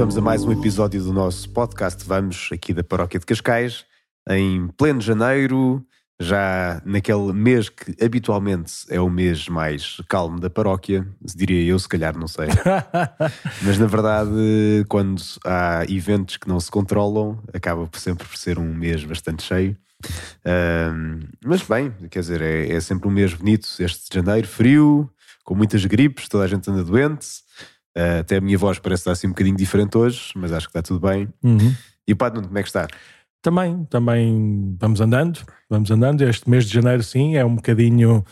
Vamos a mais um episódio do nosso podcast. Vamos aqui da Paróquia de Cascais, em pleno janeiro, já naquele mês que habitualmente é o mês mais calmo da paróquia, diria eu, se calhar, não sei. Mas na verdade, quando há eventos que não se controlam, acaba por sempre por ser um mês bastante cheio. mas bem, quer dizer, é, é sempre um mês bonito este de janeiro, frio, com muitas gripes, toda a gente anda doente. Uh, até a minha voz parece estar assim um bocadinho diferente hoje, mas acho que está tudo bem. Uhum. E o Padre Nuno, como é que está? Também, também vamos andando, vamos andando. Este mês de janeiro, sim, é um bocadinho,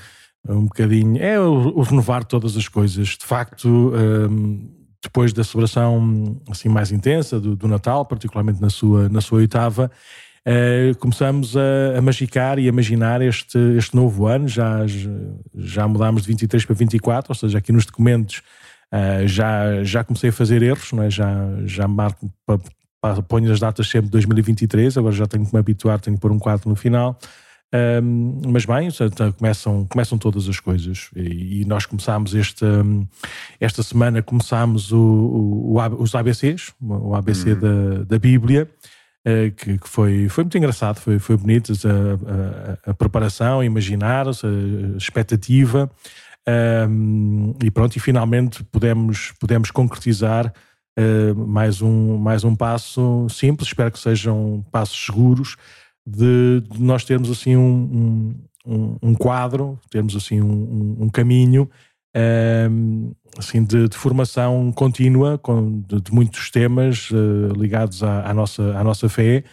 um bocadinho, é o, o renovar todas as coisas. De facto, um, depois da celebração assim mais intensa do, do, Natal, particularmente na sua, na sua oitava, uh, começamos a, a, magicar e a imaginar este, este novo ano. Já, já mudámos de 23 para 24, ou seja, aqui nos documentos Uh, já, já comecei a fazer erros, não é? já, já marco, pa, pa, ponho as datas sempre de 2023, agora já tenho que me habituar, tenho que pôr um quadro no final. Um, mas bem, começam, começam todas as coisas e, e nós começámos este, esta semana começámos o, o, o, os ABCs, o ABC uhum. da, da Bíblia, uh, que, que, foi, foi muito engraçado, foi, foi bonito a, a, a preparação, imaginar, a expectativa. Um, e pronto, e finalmente pudemos, pudemos concretizar uh, mais, um, mais um passo simples, espero que sejam passos seguros, de, de nós termos assim um, um, um, quadro, termos assim um, um caminho assim de, de, formação contínua com, de, de muitos temas uh, ligados à, à, nossa, à nossa fé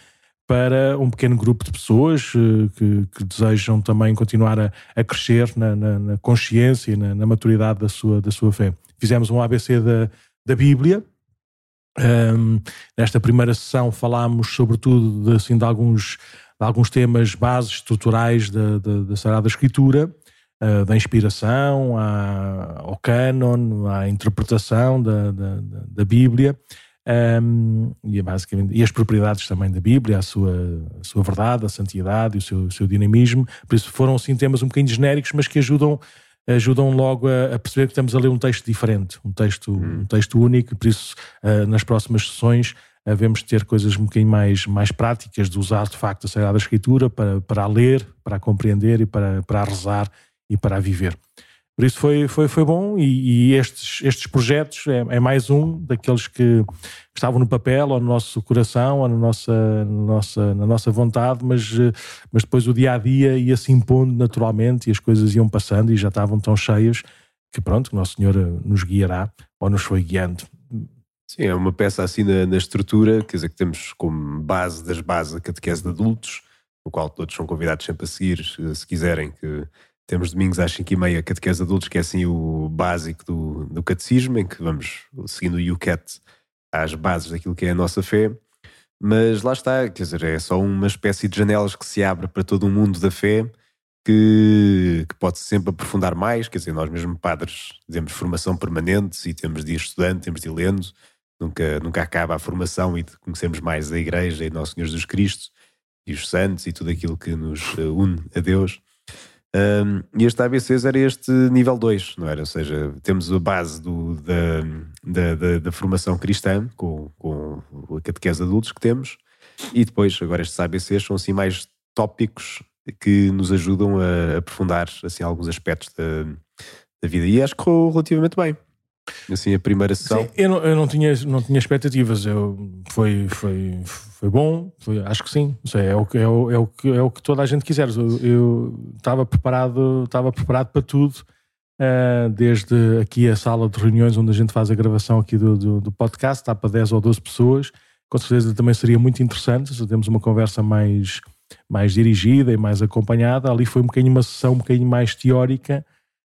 para um pequeno grupo de pessoas uh, que, que, desejam também continuar a, a crescer na, na, na consciência e na, na, maturidade da sua, da sua fé. Fizemos um ABC da, da Bíblia. Um, nesta primeira sessão falámos sobretudo de, assim, de, alguns, de alguns temas bases estruturais da, da, da Sagrada Escritura, uh, da inspiração à, ao cânon, à interpretação da, da, da Bíblia um, e, é basicamente, e as propriedades também da Bíblia, a sua, a sua verdade, a santidade e o seu, o seu dinamismo. Por isso foram assim temas um bocadinho genéricos, mas que ajudam, ajudam logo a, perceber que estamos a ler um texto diferente, um texto, hum. um texto único. Por isso, uh, nas próximas sessões, devemos ter coisas um bocadinho mais, mais práticas de usar de facto a Sagrada Escritura para, para a ler, para a compreender e para, para a rezar e para a viver. Por isso foi, foi, foi bom e, e estes, estes projetos é, é, mais um daqueles que estavam no papel ou no nosso coração ou na nossa, na nossa, na nossa vontade, mas, mas depois o dia a dia ia se impondo naturalmente e as coisas iam passando e já estavam tão cheias que pronto, o Nosso Senhor nos guiará ou nos foi guiando. Sim, é uma peça assim na, na estrutura, quer dizer, que temos como base das bases a catequese de adultos, o qual todos são convidados sempre a seguir, se quiserem, que temos domingos às 5 e meia catequese adultos, que é assim o básico do, do catecismo, em que vamos seguindo o UCAT às bases daquilo que é a nossa fé. Mas lá está, quer dizer, é só uma espécie de janelas que se abre para todo o mundo da fé que, que pode sempre aprofundar mais. Quer dizer, nós mesmo padres temos formação permanente e temos de ir estudando, temos de ir lendo. Nunca, nunca acaba a formação e de conhecermmos mais a Igreja e Nosso Senhor Jesus Cristo e os santos e tudo aquilo que nos une a Deus. Um, e este ABCs era este nível 2, não era? Ou seja, temos a base do, da, da, da, da, formação cristã, com, com a catequese adultos que temos, e depois, agora estes ABCs são assim mais tópicos que nos ajudam a aprofundar assim, alguns aspectos da, da vida. E acho que correu relativamente bem. Assim, a primeira sessão. Sim, eu, não, eu não, tinha, não tinha expectativas. Eu, foi, foi, foi bom, foi, acho que sim. Sei, é, o, é, o, é, o que, é o que toda a gente quiser. Eu estava preparado, estava preparado para tudo, uh, desde aqui a sala de reuniões onde a gente faz a gravação aqui do, do, do podcast, está para 10 ou 12 pessoas. Com certeza também seria muito interessante se temos uma conversa mais, mais dirigida e mais acompanhada. Ali foi um bocadinho uma sessão um bocadinho mais teórica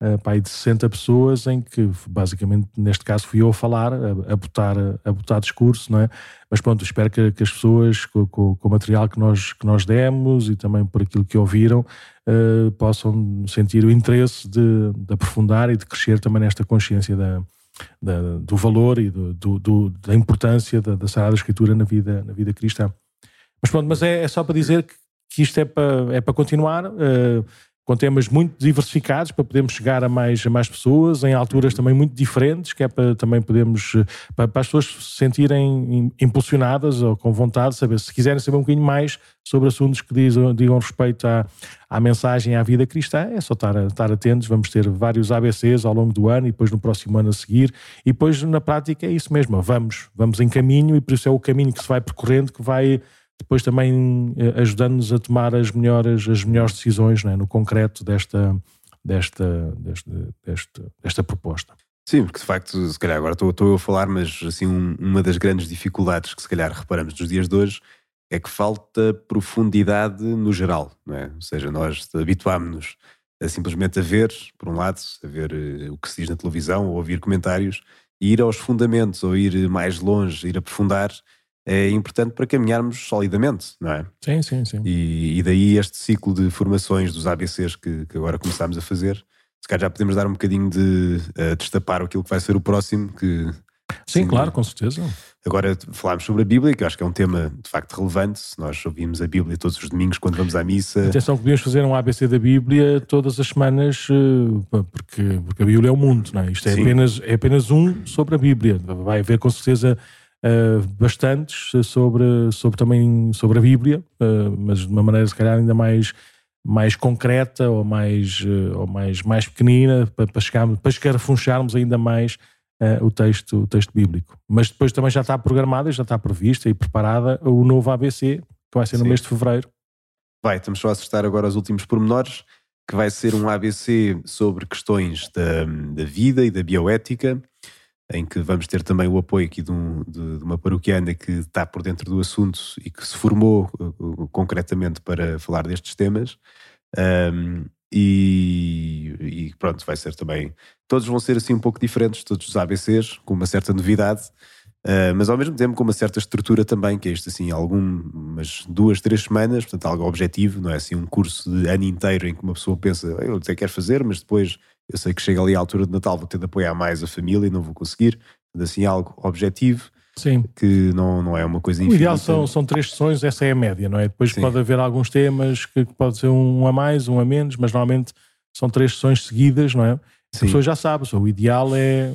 uh, pai de 60 pessoas, em que basicamente neste caso fui eu a falar, a, a, botar, a botar discurso, não é? Mas pronto, espero que, que as pessoas, com, com, com, o material que nós, que nós demos e também por aquilo que ouviram, uh, possam sentir o interesse de, de, aprofundar e de crescer também nesta consciência da, da do valor e do, do, do, da importância da, da Sagrada Escritura na vida, na vida cristã. Mas pronto, mas é, é só para dizer que, que isto é para, é para continuar. Uh, com temas muito diversificados para podermos chegar a mais, a mais pessoas, em alturas também muito diferentes, que é para também podermos, para, para as pessoas se sentirem impulsionadas ou com vontade de saber, se quiserem saber um bocadinho mais sobre assuntos que digam, digam respeito à, à mensagem à vida cristã, é só estar, estar atentos, vamos ter vários ABCs ao longo do ano e depois no próximo ano a seguir, e depois na prática é isso mesmo, vamos, vamos em caminho e por isso é o caminho que se vai percorrendo que vai depois também eh, ajudando-nos a tomar as melhores, as melhores decisões é? no concreto desta, desta, desta, desta, desta proposta. Sim, porque de facto, se calhar agora estou, estou a falar, mas assim, um, uma das grandes dificuldades que se calhar reparamos nos dias de hoje é que falta profundidade no geral, não é? Ou seja, nós habituámos-nos a simplesmente a ver, por um lado, a ver uh, o que se diz na televisão, ou ouvir comentários, e ir aos fundamentos, ou ir mais longe, ir aprofundar, é importante para caminharmos solidamente, não é? Sim, sim, sim. E, e daí este ciclo de formações dos ABCs que, que, agora começámos a fazer, se calhar já podemos dar um bocadinho de uh, destapar aquilo que vai ser o próximo, que... Sim, sim, claro, com certeza. Agora falámos sobre a Bíblia, que eu acho que é um tema de facto relevante. Nós ouvimos a Bíblia todos os domingos quando vamos à missa. Atenção que podíamos fazer um ABC da Bíblia todas as semanas, eh, porque, porque a Bíblia é o mundo, não é? Isto é apenas, é apenas um sobre a Bíblia. Vai haver com certeza uh, bastantes sobre, sobre também sobre a Bíblia, uh, mas de uma maneira se calhar ainda mais mais concreta ou mais uh, ou mais mais pequenina para, para chegarmos para escarafuncharmos ainda mais o texto o texto bíblico. Mas depois também já está programada, já está prevista e preparada o novo ABC que vai ser no Sim. mês de fevereiro. Vai, estamos só a acertar agora os últimos pormenores, que vai ser um ABC sobre questões da, da vida e da bioética em que vamos ter também o apoio aqui de, um, de, de, uma paroquiana que está por dentro do assunto e que se formou uh, concretamente para falar destes temas. Um, e, e, pronto, vai ser também. Todos vão ser assim um pouco diferentes, todos os ABCs, com uma certa novidade, uh, mas ao mesmo tempo com uma certa estrutura também, que é isto assim, algumas duas, três semanas, portanto, algo objetivo, não é assim um curso de ano inteiro em que uma pessoa pensa, eu até quero fazer, mas depois eu sei que chega ali à altura de Natal, vou ter de apoiar mais a família e não vou conseguir. Assim, algo objetivo. Sim. Que não, não é uma coisa infinita. O ideal são, são três sessões, essa é a média, não é? Depois Sim. pode haver alguns temas que pode ser um a mais, um a menos, mas normalmente são três sessões seguidas, não é? A pessoa já sabe, o ideal é.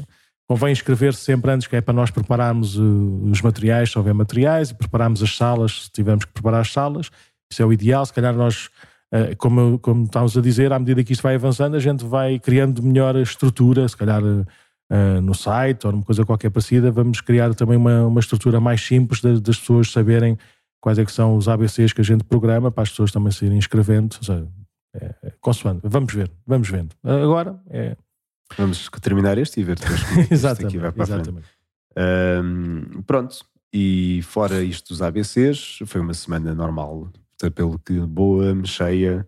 Convém escrever -se sempre antes, que é para nós prepararmos uh, os materiais, se houver materiais, e prepararmos as salas, se tivermos que preparar as salas. Isso é o ideal. Se calhar nós eh, como, como estávamos a dizer, à medida que isto vai avançando, a gente vai criando melhor estrutura, se calhar uh, no site ou numa coisa qualquer parecida, vamos criar também uma, uma estrutura mais simples das, das pessoas saberem quais é que são os ABCs que a gente programa, para as pessoas também se irem inscrevendo, ou seja, é, é, consoante. Vamos ver, vamos vendo. Agora é... Vamos terminar este e ver depois como exatamente, aqui vai para exatamente. Um, pronto, e fora isto dos ABCs, foi uma semana normal pelo que boa, cheia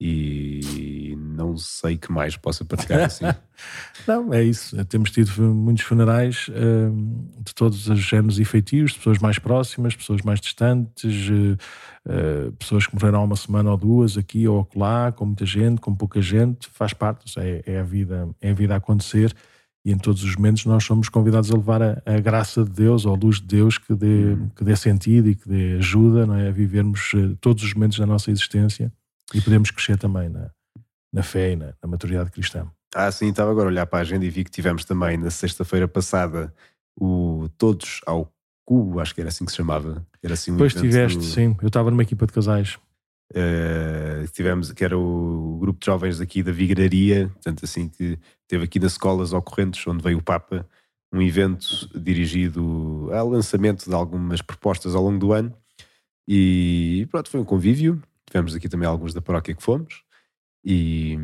e não sei que mais possa partilhar assim. não, é isso. Temos tido muitos funerais uh, de todos os géneros e de pessoas mais próximas, pessoas mais distantes, uh, pessoas que morreram há uma semana ou duas aqui ou acolá, com muita gente, com pouca gente, faz parte, é, é, a vida, é a vida a acontecer e em todos os momentos nós somos convidados a levar a, a, graça de Deus ou a luz de Deus que dê, uhum. que dê sentido e que dê ajuda não é? a vivermos eh, todos os momentos da nossa existência e podemos crescer também na, na fé e na, na maturidade cristã. Ah, sim, estava agora a olhar para a agenda e vi que tivemos também na sexta-feira passada o Todos ao Cubo, acho que era assim que se chamava. Era assim um Depois tiveste, do... sim. Eu estava numa equipa de casais. Uh, tivemos, que era o grupo de jovens aqui da Vigraria, portanto assim que teve aqui nas escolas ocorrentes onde veio o Papa, um evento dirigido ao lançamento de algumas propostas ao longo do ano. E pronto, foi um convívio, tivemos aqui também alguns da paróquia que fomos. E,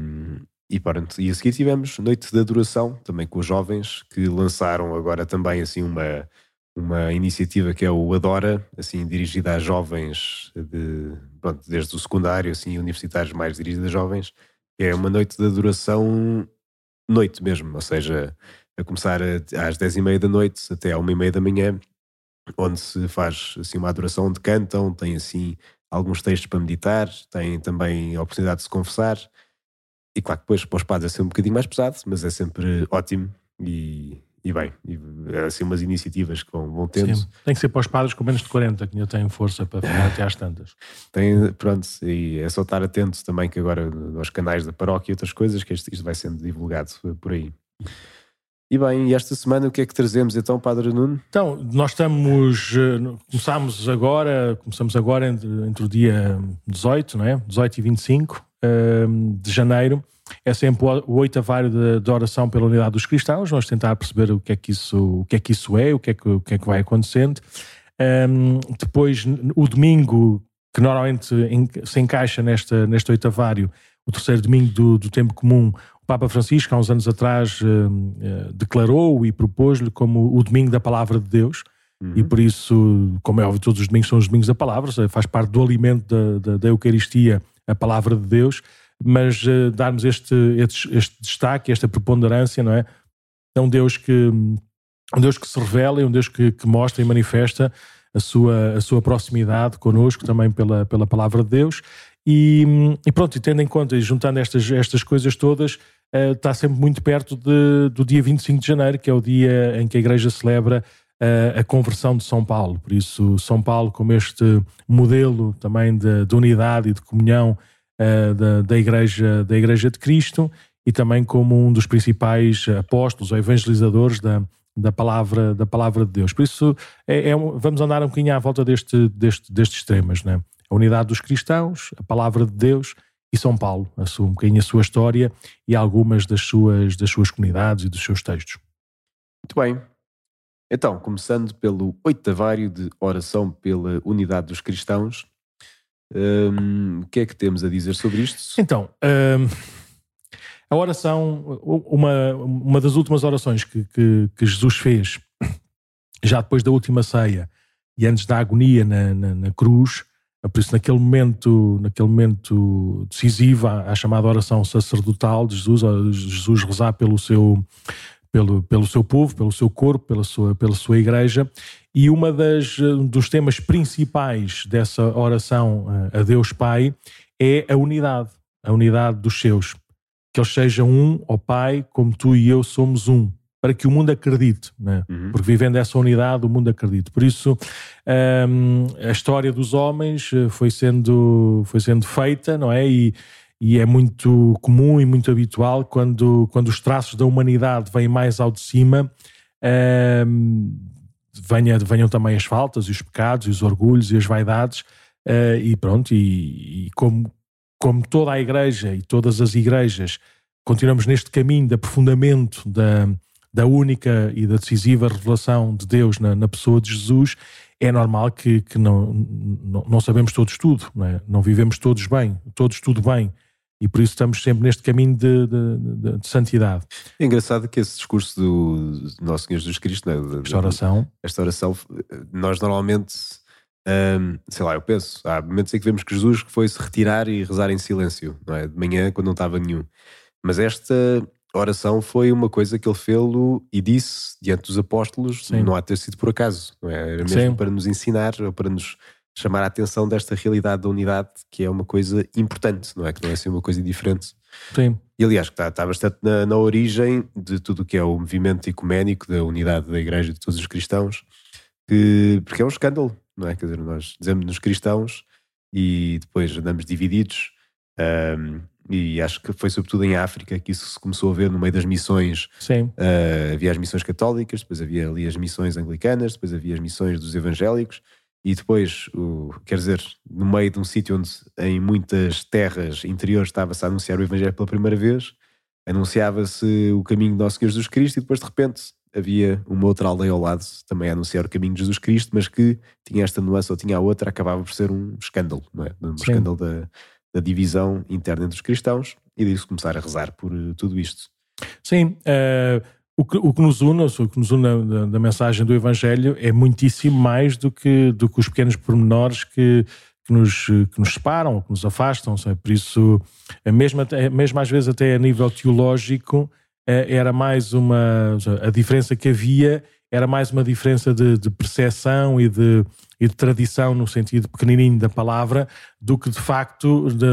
e pronto, e a seguir tivemos noite de adoração também com os jovens que lançaram agora também assim uma uma iniciativa que é o Adora, assim, dirigida a jovens, de, pronto, desde o secundário, assim, universitários mais dirigida a jovens, é uma noite de adoração, noite mesmo, ou seja, a começar às dez e meia da noite até à uma e meia da manhã, onde se faz assim uma adoração onde cantam, tem assim alguns textos para meditar, tem também a oportunidade de se conversar, e claro que depois para os padres é sempre um bocadinho mais pesado, mas é sempre ótimo e, e bem, e, é assim umas iniciativas que vão, vão tendo. Sim. Tem que ser para os padres com menos de 40, que ainda têm força para falar até às tantas. Tem, pronto, e é só estar atento também que agora aos canais da paróquia e outras coisas, que isto, isto vai sendo divulgado por aí. E bem, e esta semana o que é que trazemos então, Padre Nuno? Então, nós estamos, eh, começamos agora, começamos agora entre, entre o dia 18, não é? 18 e 25 uh, de janeiro. É sempre o oitavário de, de oração pela unidade dos cristãos. Vamos tentar perceber o que é que isso, o que é, que isso é, o que é que, o que, é que vai acontecendo. Um, depois, o domingo, que normalmente se encaixa nesta, neste oitavário, o terceiro domingo do, do tempo comum, Papa Francisco, há uns anos atrás, uh, uh, declarou e propôs-lhe como o domingo da palavra de Deus. Uhum. E por isso, como é óbvio, todos os domingos são os domingos da palavra, faz parte do alimento da, da, da Eucaristia, a palavra de Deus, mas uh, darmos este, este, este, destaque, esta preponderância, não é? É um Deus que, um Deus que se revela, é um Deus que, que mostra e manifesta a sua, a sua proximidade connosco também pela, pela palavra de Deus. E, e pronto, e tendo em conta e juntando estas, estas coisas todas, uh, está sempre muito perto de, do dia 25 de janeiro, que é o dia em que a Igreja celebra uh, a conversão de São Paulo. Por isso, São Paulo, como este modelo também de, de unidade e de comunhão uh, da, da, Igreja, da Igreja de Cristo, e também como um dos principais apóstolos ou evangelizadores da, da palavra, da palavra de Deus. Por isso, é, é, vamos andar um bocadinho à volta deste, deste, destes temas, né? A unidade dos cristãos, a palavra de Deus e São Paulo, a sua, um bocadinho a sua história e algumas das suas, das suas comunidades e dos seus textos. Muito bem. Então, começando pelo oitavário de oração pela unidade dos cristãos, hum, o que é que temos a dizer sobre isto? Então, hum, a oração, uma, uma das últimas orações que, que, que, Jesus fez, já depois da última ceia e antes da agonia na, na, na cruz, por isso, naquele momento, naquele momento decisivo, a, chamada oração sacerdotal de Jesus, Jesus rezar pelo seu, pelo, pelo seu povo, pelo seu corpo, pela sua, pela sua igreja. E uma das dos temas principais dessa oração a Deus Pai é a unidade, a unidade dos seus. Que eles sejam um, ó Pai, como tu e eu somos um para que o mundo acredite, né? Uhum. porque vivendo essa unidade o mundo acredite. Por isso um, a história dos homens eh, foi sendo, foi sendo feita, não é? E, e é muito comum e muito habitual quando, quando os traços da humanidade vêm mais ao de cima, um, venha, venham também as faltas e os pecados e os orgulhos e as vaidades uh, e pronto, e, e como, como toda a igreja e todas as igrejas continuamos neste caminho de aprofundamento da, da única e da decisiva revelação de Deus na, na pessoa de Jesus, é normal que, que não, não, não, sabemos todos tudo, não, é? não, vivemos todos bem, todos tudo bem. E por isso estamos sempre neste caminho de, de, de, de santidade. É engraçado que esse discurso do Nosso Senhor Jesus Cristo, né? esta oração, esta oração, nós normalmente, hum, sei lá, eu penso, há momentos em que vemos que Jesus foi se retirar e rezar em silêncio, não é? De manhã, quando não estava nenhum. Mas esta oração foi uma coisa que ele fez e disse diante dos apóstolos, Sim. não há de ter sido por acaso, não é? Era mesmo Sim. para nos ensinar ou para nos chamar a atenção desta realidade da unidade, que é uma coisa importante, não é? Que não é assim uma coisa diferente. Sim. E aliás, que está, está bastante na, na origem de tudo o que é o movimento ecuménico da unidade da Igreja de todos os cristãos, que, porque é um escândalo, não é? Quer dizer, nós dizemos-nos cristãos e depois andamos divididos. Um, e acho que foi sobretudo em África que isso se começou a ver no meio das missões. Sim. Uh, havia as missões católicas, depois havia ali as missões anglicanas, depois havia as missões dos evangélicos, e depois, o, quer dizer, no meio de um sítio onde em muitas terras interiores estava-se a anunciar o Evangelho pela primeira vez, anunciava-se o caminho de Nosso Senhor Jesus Cristo, e depois de repente havia uma outra aldeia ao lado também a anunciar o caminho de Jesus Cristo, mas que tinha esta nuance ou tinha a outra, acabava por ser um escândalo, não é? Um Sim. escândalo da da divisão interna entre os cristãos e disso começar a rezar por tudo isto. Sim, uh, o, que, o que nos une, o que nos une da, da, mensagem do Evangelho é muitíssimo mais do que, do que os pequenos pormenores que, que, nos, que nos separam, que nos afastam. Sabe? Por isso, eh, mesmo, mesmo às vezes até a nível teológico, era mais uma. A diferença que havia era mais uma diferença de, de percepção e de, e de tradição no sentido pequenininho da palavra do que de facto, de,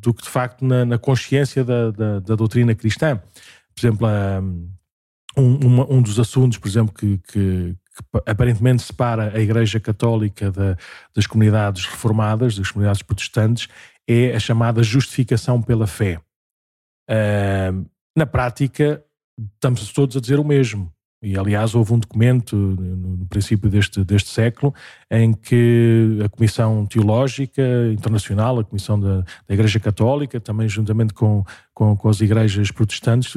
do que de facto na, na consciência da, da, da, doutrina cristã. Por exemplo, a, um, um dos assuntos, por exemplo, que, que, que, aparentemente separa a Igreja Católica da, das comunidades reformadas, das comunidades protestantes, é a chamada justificação pela fé. Uh, na prática, estamos todos a dizer o mesmo. E, aliás, houve um documento no princípio deste, deste século em que a Comissão Teológica Internacional, a Comissão da, da Igreja Católica, também juntamente com, com, com, as igrejas protestantes,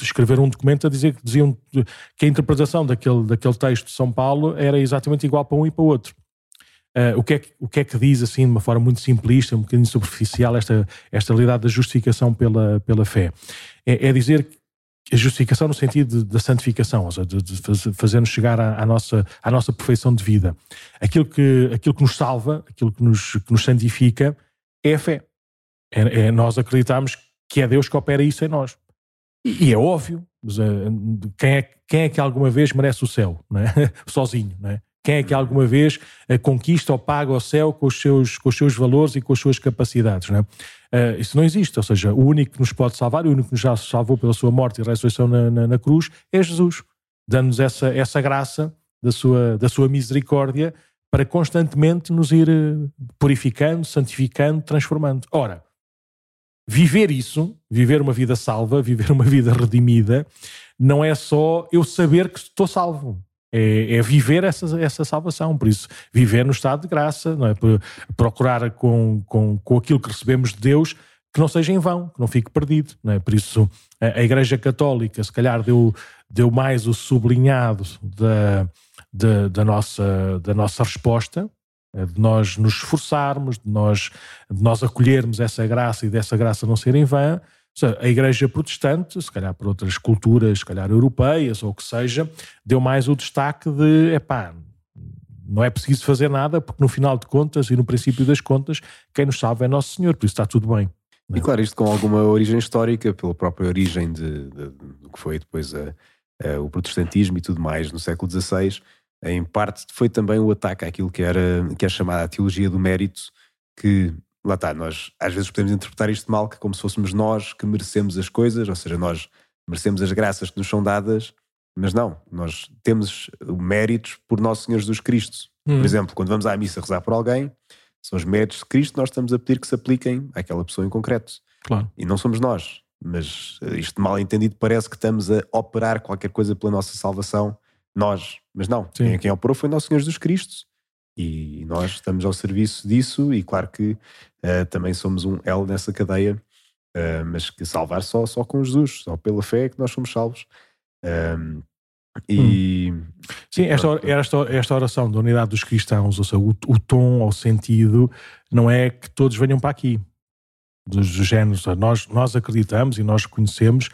escreveram um documento a dizer que diziam que a interpretação daquele, daquele texto de São Paulo era exatamente igual para um e para o outro. Uh, o, que é que, o que é que diz, assim, de uma forma muito simplista, um bocadinho superficial, esta, esta realidade da justificação pela, pela fé? É, é dizer a justificação no sentido da santificação, ou seja, de, de fazer-nos chegar à, à, nossa, à nossa perfeição de vida. Aquilo que, aquilo que nos salva, aquilo que nos, que nos santifica, é a fé. É, é nós acreditamos que é Deus que opera isso em nós. E, e é óbvio, eh, quem é, quem é que alguma vez merece o céu, é? sozinho, não é? Quem é que alguma vez eh, conquista ou paga o céu com os seus, com os seus valores e com as suas capacidades? Não é? Uh, isso não existe. Ou seja, o único que nos pode salvar, o único que nos já salvou pela sua morte e ressurreição na, na, na cruz, é Jesus, dando-nos essa, essa graça da sua, da sua misericórdia para constantemente nos ir eh, purificando, santificando, transformando. Ora, viver isso, viver uma vida salva, viver uma vida redimida, não é só eu saber que estou salvo é, é, viver essa, essa salvação. Por isso, viver no estado de graça, não é? procurar com, com, com aquilo que recebemos de Deus que não seja em vão, que não fique perdido. Não é? Por isso, a, a Igreja Católica, se calhar, deu, deu mais o sublinhado da, da, da nossa, da nossa resposta, é? de nós nos esforçarmos, de nós, de nós acolhermos essa graça e dessa graça não ser em vão Seja, a Igreja Protestante, se calhar por outras culturas, se calhar europeias ou o que seja, deu mais o destaque de, epá, não é preciso fazer nada, porque no final de contas e no princípio das contas, quem nos salva é Nosso Senhor, por isso está tudo bem. E claro, isto com alguma origem histórica, pela própria origem de, de, do que foi depois a, a, o protestantismo e tudo mais no século XVI, em parte foi também o ataque àquilo que era que é chamada a teologia do mérito, que lá está, nós às vezes podemos interpretar isto mal, que como se fôssemos nós que merecemos as coisas, ou seja, nós merecemos as graças que nos são dadas, mas não, nós temos méritos por Nosso Senhor Jesus Cristo. Hum. Por exemplo, quando vamos à missa rezar por alguém, são os méritos de Cristo, nós estamos a pedir que se apliquem àquela pessoa em concreto. Claro. E não somos nós. Mas eh, isto mal entendido parece que estamos a operar qualquer coisa pela nossa salvação, nós. Mas não, Sim. quem, quem operou foi Nosso Senhor Jesus Cristo. E nós estamos ao serviço disso, e claro que uh, também somos um L nessa cadeia, uh, mas que salvar só, só com Jesus, só pela fé é que nós somos salvos. Um, e hum. sim, esta, esta, esta oração da unidade dos cristãos, ou seja, o, o tom ou sentido, não é que todos venham para aqui, dos, dos géneros. Nós, nós acreditamos e nós reconhecemos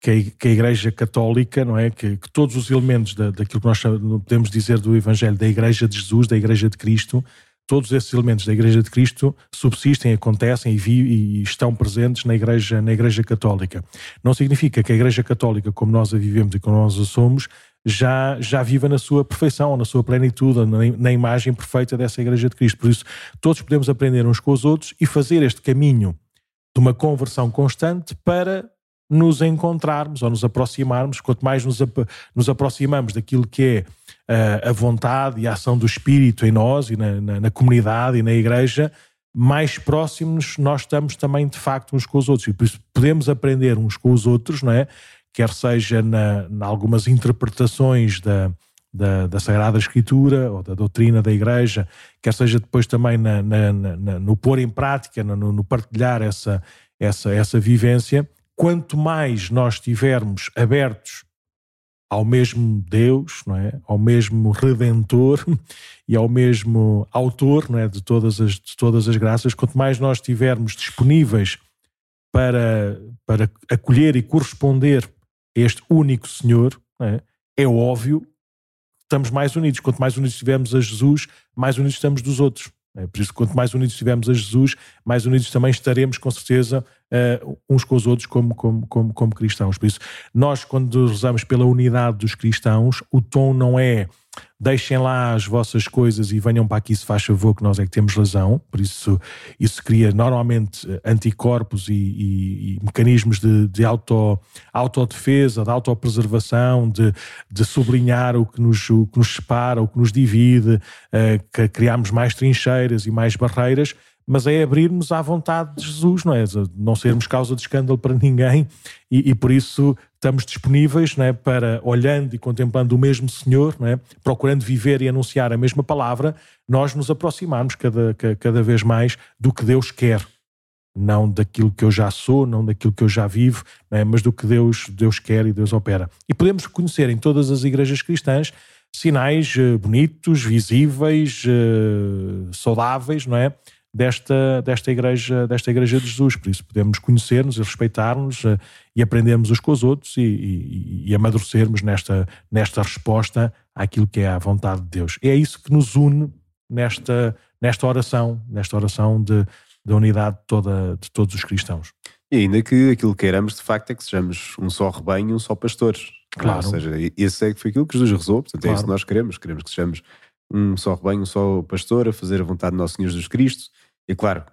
que a, Igreja Católica, não é? Que, que todos os elementos da, daquilo que nós podemos dizer do Evangelho da Igreja de Jesus, da Igreja de Cristo, todos esses elementos da Igreja de Cristo subsistem, acontecem e, vi, e, estão presentes na Igreja, na Igreja Católica. Não significa que a Igreja Católica, como nós a vivemos e como nós a somos, já, já viva na sua perfeição, na sua plenitude, na, na imagem perfeita dessa Igreja de Cristo. Por isso, todos podemos aprender uns com os outros e fazer este caminho de uma conversão constante para nos encontrarmos ou nos aproximarmos, quanto mais nos, nos aproximamos daquilo que é uh, a vontade e a ação do Espírito em nós e na, na, na, comunidade e na igreja, mais próximos nós estamos também de facto uns com os outros. E por isso podemos aprender uns com os outros, não é? Quer seja na, na algumas interpretações da, da, da, Sagrada Escritura ou da doutrina da Igreja, quer seja depois também na, na, na, no pôr em prática, no, no partilhar essa, essa, essa vivência, quanto mais nós estivermos abertos ao mesmo Deus, não é? ao mesmo Redentor e ao mesmo Autor não é? de, todas as, de todas as graças, quanto mais nós estivermos disponíveis para, para acolher e corresponder a este único Senhor, é? é óbvio estamos mais unidos. Quanto mais unidos estivermos a Jesus, mais unidos estamos dos outros. É por isso, quanto mais unidos estivermos a Jesus, mais unidos também estaremos, com certeza, uh, uns com os outros como, como, como, como cristãos. Por isso, nós, quando rezamos pela unidade dos cristãos, o tom não é deixem lá as vossas coisas e venham para aqui se faz favor que nós é que temos razão, por isso isso cria normalmente anticorpos e, e, e mecanismos de, de auto, autodefesa, de autopreservação, de, de sublinhar o que, nos, o que nos separa, o que nos divide, uh, que criamos mais trincheiras e mais barreiras, mas é abrirmos à vontade de Jesus, não é? Não sermos causa de escândalo para ninguém e, e por isso estamos disponíveis não é? para, olhando e contemplando o mesmo Senhor, não é? procurando viver e anunciar a mesma palavra, nós nos aproximarmos cada, cada vez mais do que Deus quer. Não daquilo que eu já sou, não daquilo que eu já vivo, é? mas do que Deus, Deus quer e Deus opera. E podemos reconhecer em todas as igrejas cristãs sinais uh, bonitos, visíveis, uh, saudáveis, não é? Desta, desta, igreja, desta igreja de Jesus. Por isso podemos conhecer-nos e respeitar-nos uh, e aprendermos uns com os outros e, e, e, amadurecermos nesta, nesta resposta àquilo que é a vontade de Deus. É isso que nos une nesta, nesta oração, nesta oração de, da unidade de, toda, de todos os cristãos. E ainda que aquilo que queiramos de facto é que sejamos um só rebanho, um só pastor. Claro. Ou seja, esse é, foi aquilo que Jesus rezou, portanto é isso que nós queremos. Queremos que sejamos um só rebanho, um só pastor, a fazer a vontade de nosso Senhor Jesus Cristo e claro,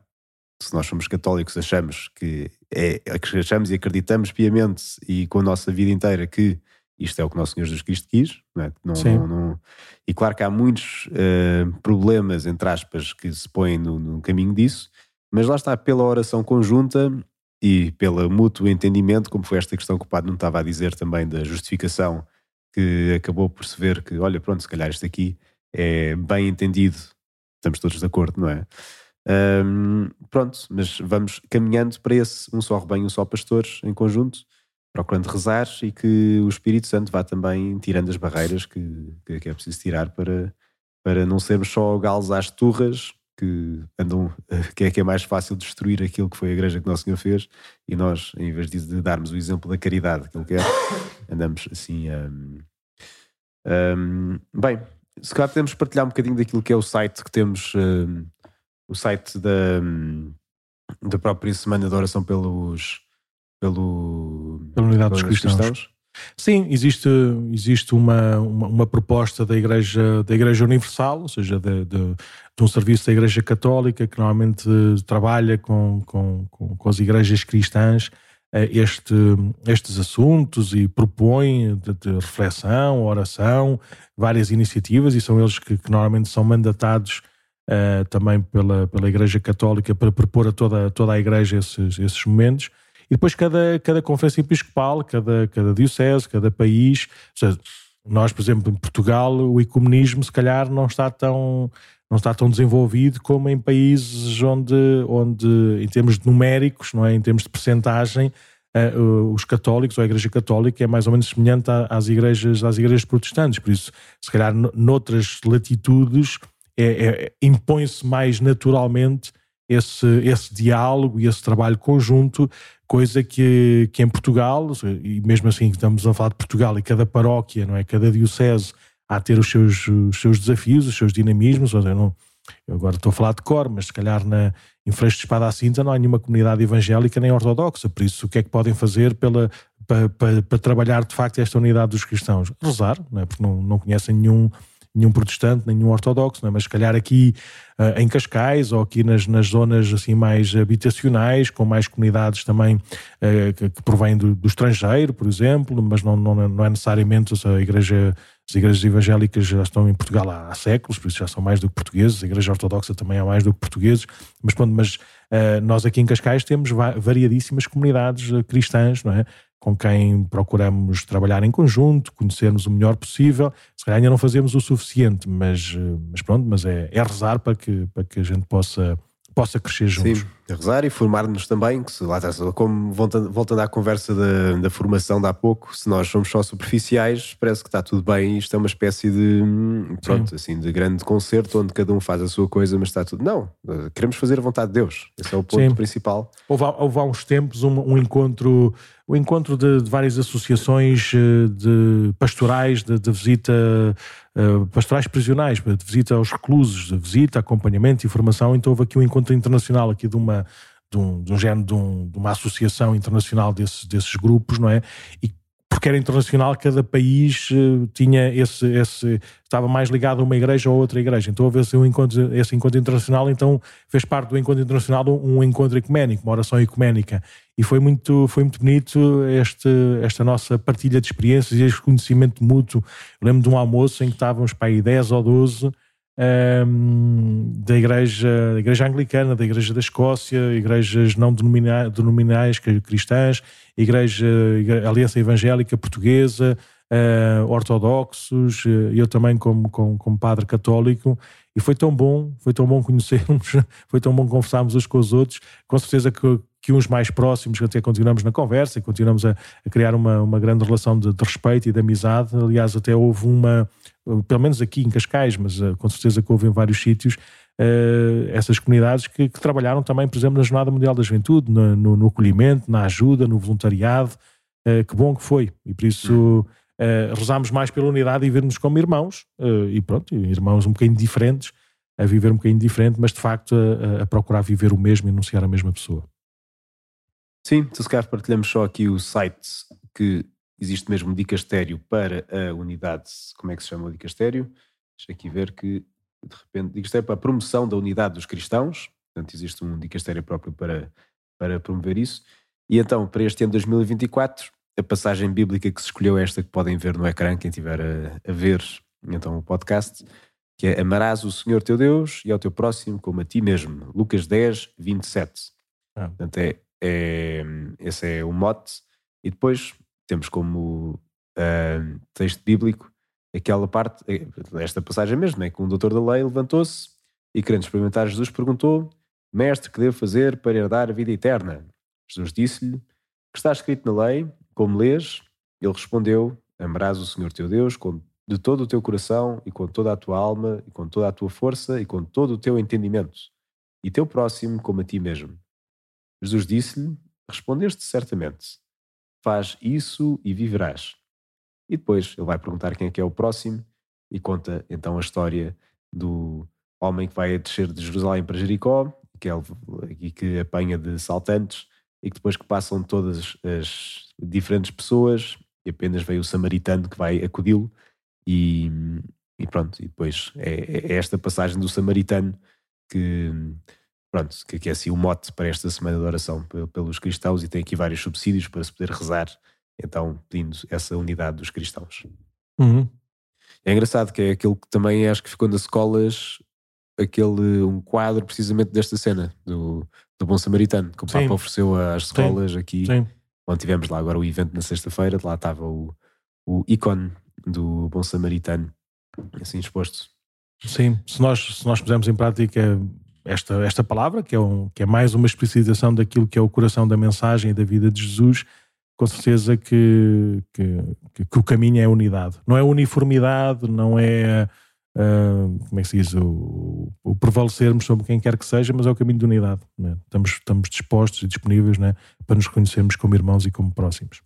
se nós somos católicos, achamos que é, achamos e acreditamos piamente e com a nossa vida inteira que isto é o que nosso Senhor Jesus Cristo quis, não é? Não, não, não... e claro que há muitos uh, problemas, entre aspas, que se põem no, no, caminho disso, mas lá está, pela oração conjunta e pelo mútuo entendimento, como foi esta questão que o Padre não estava a dizer também da justificação, que acabou por se ver que, olha, pronto, se calhar isto aqui é bem entendido, estamos todos de acordo, não é? Um, pronto, mas vamos caminhando para esse um só rebanho, um só pastor em conjunto, procurando rezar e que o Espírito Santo vá também tirando as barreiras que, que é preciso tirar para, para não sermos só galos às turras que andam, que é que é mais fácil destruir aquilo que foi a igreja que Nosso Senhor fez e nós, em vez de darmos o exemplo da caridade que Ele quer, andamos assim. Um, um, bem, se calhar podemos partilhar um bocadinho daquilo que é o site que temos. O site da, da própria Semana de Oração pelos, pelo, pela Unidade dos cristãos. cristãos. Sim, existe, existe uma, uma, uma, proposta da Igreja, da Igreja Universal, ou seja, de, de, de, um serviço da Igreja Católica que normalmente trabalha com, com, com, com as igrejas cristãs este, estes assuntos e propõe de, de, reflexão, oração, várias iniciativas e são eles que, que normalmente são mandatados uh, também pela, pela Igreja Católica para propor a toda, toda a Igreja esses, esses momentos. E depois cada, cada conferência episcopal, cada, cada diocese, cada país. Seja, nós, por exemplo, em Portugal, o ecumenismo se calhar não está tão, não está tão desenvolvido como em países onde, onde em termos numéricos, não é? em termos de percentagem, uh, os católicos ou a Igreja Católica é mais ou menos semelhante às igrejas, às igrejas protestantes. Por isso, se calhar noutras latitudes é, é, impõe-se mais naturalmente esse, esse diálogo e esse trabalho conjunto, coisa que, que em Portugal, e mesmo assim estamos a falar de Portugal e cada paróquia, não é? cada diocese a ter os seus, os seus desafios, os seus dinamismos, não, eu agora estou a falar de cor, mas se calhar na, em Freixo de Espada à Cinza não há nenhuma comunidade evangélica nem ortodoxa, por isso o que é que podem fazer pela, para, para, para trabalhar de facto esta unidade dos cristãos? Rezar, não é? porque não, não conhecem nenhum nenhum protestante, nenhum ortodoxo, é? mas se calhar aqui uh, em Cascais ou aqui nas, nas zonas assim mais habitacionais, com mais comunidades também uh, que, que, provêm do, do, estrangeiro, por exemplo, mas não, não, não é necessariamente a igreja, as igrejas evangélicas já estão em Portugal há, há, séculos, por isso já são mais do que portugueses, a igreja ortodoxa também há mais do que portugueses, mas, pronto, mas uh, nós aqui em Cascais temos variadíssimas comunidades cristãs, não é? Com quem procuramos trabalhar em conjunto, conhecermos o melhor possível. Se calhar ainda não fazemos o suficiente, mas, eh, mas pronto, mas é, é rezar para que, para que a gente possa possa crescer juntos. Sim, rezar e formar-nos também, que se lá está, como voltando, voltando à conversa da, da formação de há pouco, se nós somos só superficiais, parece que está tudo bem, isto é uma espécie de hum, pronto, Sim. assim, de grande concerto onde cada um faz a sua coisa, mas está tudo. Não, queremos fazer a vontade de Deus. Esse é o ponto Sim. principal. Houve, houve há uns tempos um, um encontro o encontro de, de, várias associações eh, de pastorais de, de visita uh, pastorais prisionais, de visita aos reclusos, de visita, acompanhamento, informação. Então houve aqui um encontro internacional aqui de uma de um, de um género de, um, de uma associação internacional desses, desses grupos, não é? E porque era internacional, cada país uh, tinha esse, esse, estava mais ligado a uma igreja ou a outra igreja. Então houve esse, um encontro, esse encontro internacional, então fez parte do encontro internacional um encontro ecuménico, uma oração ecuménica. E foi muito, foi muito bonito este, esta nossa partilha de experiências e este conhecimento mútuo. Eu lembro de um almoço em que estávamos para aí 10 ou 12 um, da igreja, igreja anglicana, da igreja da Escócia, igrejas não denominais cristãs, igreja, igreja Aliança Evangélica Portuguesa, uh, ortodoxos, uh, eu também como, como, como, padre católico, e foi tão bom, foi tão bom conhecermos, foi tão bom conversarmos uns com os outros, com certeza que, que uns mais próximos, até continuamos na conversa e continuamos a, a criar uma, uma grande relação de, de respeito e de amizade, aliás até houve uma pelo menos aqui em Cascais, mas uh, com certeza que houve em vários sítios, uh, essas comunidades que, que, trabalharam também, por exemplo, na Jornada Mundial da Juventude, no, no, no acolhimento, na ajuda, no voluntariado. Uh, que bom que foi. E por isso rezámos mais pela unidade e vermos como irmãos, e pronto, irmãos um bocadinho diferentes, a viver um bocadinho diferente, mas de facto a, a procurar viver o mesmo e anunciar a mesma pessoa. Sim, se calhar partilhamos só aqui o site que existe mesmo um dicastério para a unidade, como é que se chama o dicastério? Deixa aqui ver que, de repente, dicastério para a promoção da unidade dos cristãos, portanto existe um dicastério próprio para, para promover isso. E então, para este ano de 2024, a passagem bíblica que se escolheu é esta que podem ver no ecrã, quem estiver a, a ver então o podcast, que é Amarás o Senhor teu Deus e ao teu próximo como a ti mesmo. Lucas 10, 27. Ah. Portanto, é, é, esse é o mote. E depois temos como uh, texto bíblico aquela parte, eh, esta passagem mesmo, é que um doutor da lei levantou-se e, querendo experimentar Jesus, perguntou: Mestre, que devo fazer para herdar a vida eterna? Jesus disse-lhe: Que está escrito na lei, como lês? Ele respondeu: Amarás o Senhor teu Deus com, de todo o teu coração e com toda a tua alma e com toda a tua força e com todo o teu entendimento, e teu próximo como a ti mesmo. Jesus disse-lhe: Respondeste certamente faz isso e viverás. E depois ele vai perguntar quem é que é o próximo e conta então a história do homem que vai descer de Jerusalém para Jericó que é, e que apanha de saltantes e que depois que passam todas as diferentes pessoas e apenas vem o samaritano que vai acudi-lo e, e, pronto, e depois é, é, esta passagem do samaritano que pronto, que, que é assim o mote para esta semana de oração pelos cristãos e tem aqui vários subsídios para se poder rezar, então pedindo essa unidade dos cristãos. Uhum. É engraçado que é aquilo que também acho que ficou nas escolas, aquele um quadro precisamente desta cena do, do Bom Samaritano, que o Sim. Papa ofereceu às escolas Sim. aqui, Sim. onde tivemos lá agora o evento na sexta-feira, lá estava o, o ícone do Bom Samaritano, assim exposto. Sim, se nós, se nós pusermos em prática esta, esta palavra, que é, um, que é mais uma explicitação daquilo que é o coração da mensagem e da vida de Jesus, com certeza que, que, que o caminho é a unidade. Não é uniformidade, não é. Uh, como é que se diz? O, o, prevalecermos sobre quem quer que seja, mas é o caminho de unidade. Né? Estamos, estamos dispostos e disponíveis né? para nos reconhecermos como irmãos e como próximos.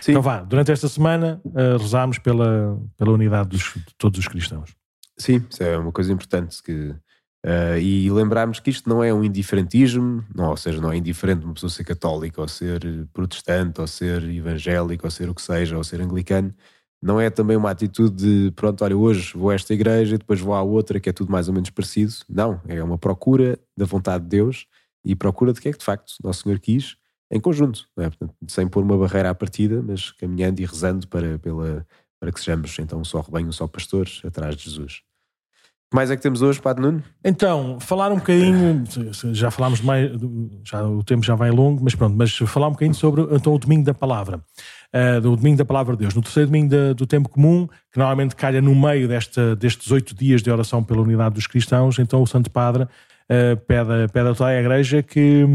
Sim. Então vá, durante esta semana uh, rezamos pela, pela unidade dos, de todos os cristãos. Sim, isso é uma coisa importante que Uh, e lembrarmos que isto não é um indiferentismo, não, ou seja, não é indiferente uma pessoa ser católica, ou ser protestante, ou ser evangélico, ou ser o que seja, ou ser anglicano. Não é também uma atitude de, pronto, olha, hoje vou a esta igreja e depois vou à outra, que é tudo mais ou menos parecido. Não, é uma procura da vontade de Deus e procura de que é que de facto Nosso Senhor quis em conjunto, é? Portanto, sem pôr uma barreira à partida, mas caminhando e rezando para, pela, para que sejamos então só rebanho, só pastor atrás de Jesus mais é que temos hoje, Padre Nuno? Então, falar um bocadinho, já falámos mais, já, o tempo já vai longo, mas pronto, mas falar um bocadinho sobre então, o domingo da palavra, uh, do domingo da palavra de Deus. No terceiro domingo de, do tempo comum, que normalmente calha no meio desta, destes oito dias de oração pela unidade dos cristãos, então o Santo Padre uh, pede, pede a toda a Igreja que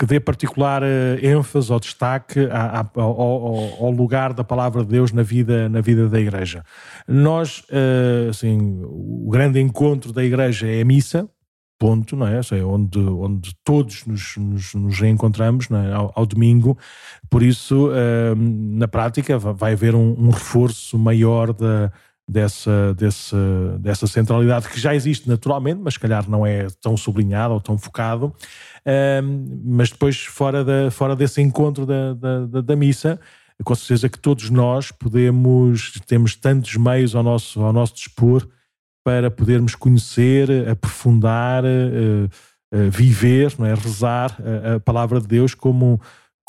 que dê particular uh, ênfase ou destaque à, à, ao, ao, lugar da palavra de Deus na vida, na vida da Igreja. Nós, uh, assim, o grande encontro da Igreja é a missa, ponto, não é? é onde, onde todos nos, nos, nos reencontramos é? ao, ao, domingo, por isso, uh, na prática, vai haver um, um reforço maior da dessa, dessa, dessa centralidade que já existe naturalmente, mas se calhar não é tão sublinhado ou tão focado. Mas depois, fora, da, fora desse encontro da, da, da, da missa, com certeza que todos nós podemos, temos tantos meios ao nosso, ao nosso dispor para podermos conhecer, aprofundar, uh, uh, viver, não é? rezar a, a, palavra de Deus como,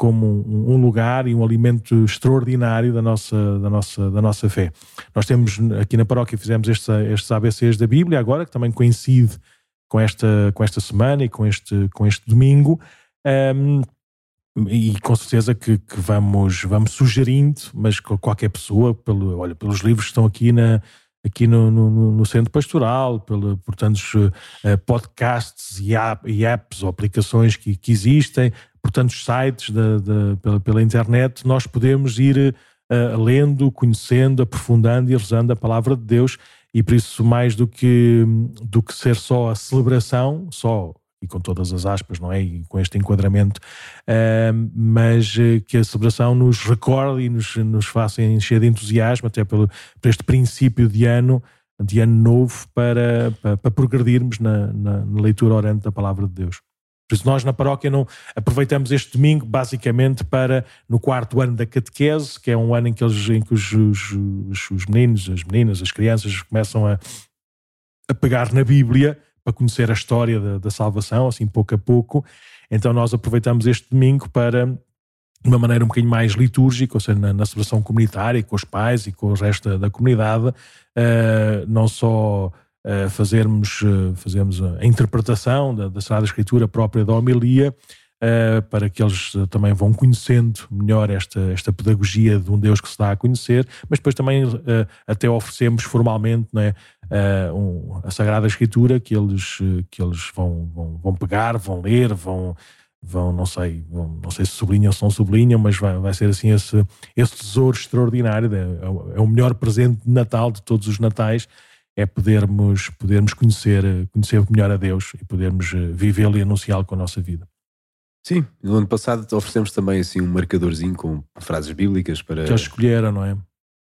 como um, um, lugar e um alimento extraordinário da nossa, da, nossa, da nossa fé. Nós temos aqui na paróquia, fizemos estes, estes ABCs da Bíblia, agora que também coincide com esta, com esta semana e com este, com este domingo. Um, e com certeza que, que, vamos, vamos sugerindo, mas qualquer pessoa, pelo, olha, pelos livros que estão aqui, na, aqui no, no, no centro pastoral, pelo, por tantos uh, podcasts e, e, apps ou aplicações que, que existem, por tantos sites da, da, pela, pela, internet, nós podemos ir uh, lendo, conhecendo, aprofundando e rezando a palavra de Deus. E por isso, mais do que, do que ser só a celebração, só e com todas as aspas, não é? E com este enquadramento, uh, mas uh, que a celebração nos recorde e nos, nos faça encher de entusiasmo, até pelo, por este princípio de ano, de ano novo, para, para, para progredirmos na, na, na, leitura orante da palavra de Deus. Por isso, nós na paróquia não aproveitamos este domingo basicamente para, no quarto ano da catequese, que é um ano em que, eles, em que os, os, os meninos, as meninas, as crianças começam a, a pegar na Bíblia para conhecer a história da, da salvação, assim pouco a pouco. Então nós aproveitamos este domingo para de uma maneira um bocadinho mais litúrgica, ou seja, na, na celebração comunitária, com os pais e com o resto da, da comunidade, uh, não só uh, fazermos, uh, fazermos a interpretação da, da Sagrada Escritura própria da homilia, uh, para que eles uh, também vão conhecendo melhor esta, esta pedagogia de um Deus que se dá a conhecer, mas depois também uh, até oferecemos formalmente né, um, a Sagrada Escritura que eles, que eles vão, vão, vão pegar, vão ler, vão vão, não sei, não sei se sublinham ou se não sublinham, mas vai, vai ser assim esse, esse tesouro extraordinário, é, é, o melhor presente de Natal de todos os Natais, é podermos, podermos conhecer, conhecer melhor a Deus e podermos vivê-lo e anunciá-lo com a nossa vida. Sim, no ano passado oferecemos também assim um marcadorzinho com frases bíblicas para. Eles escolheram, não é?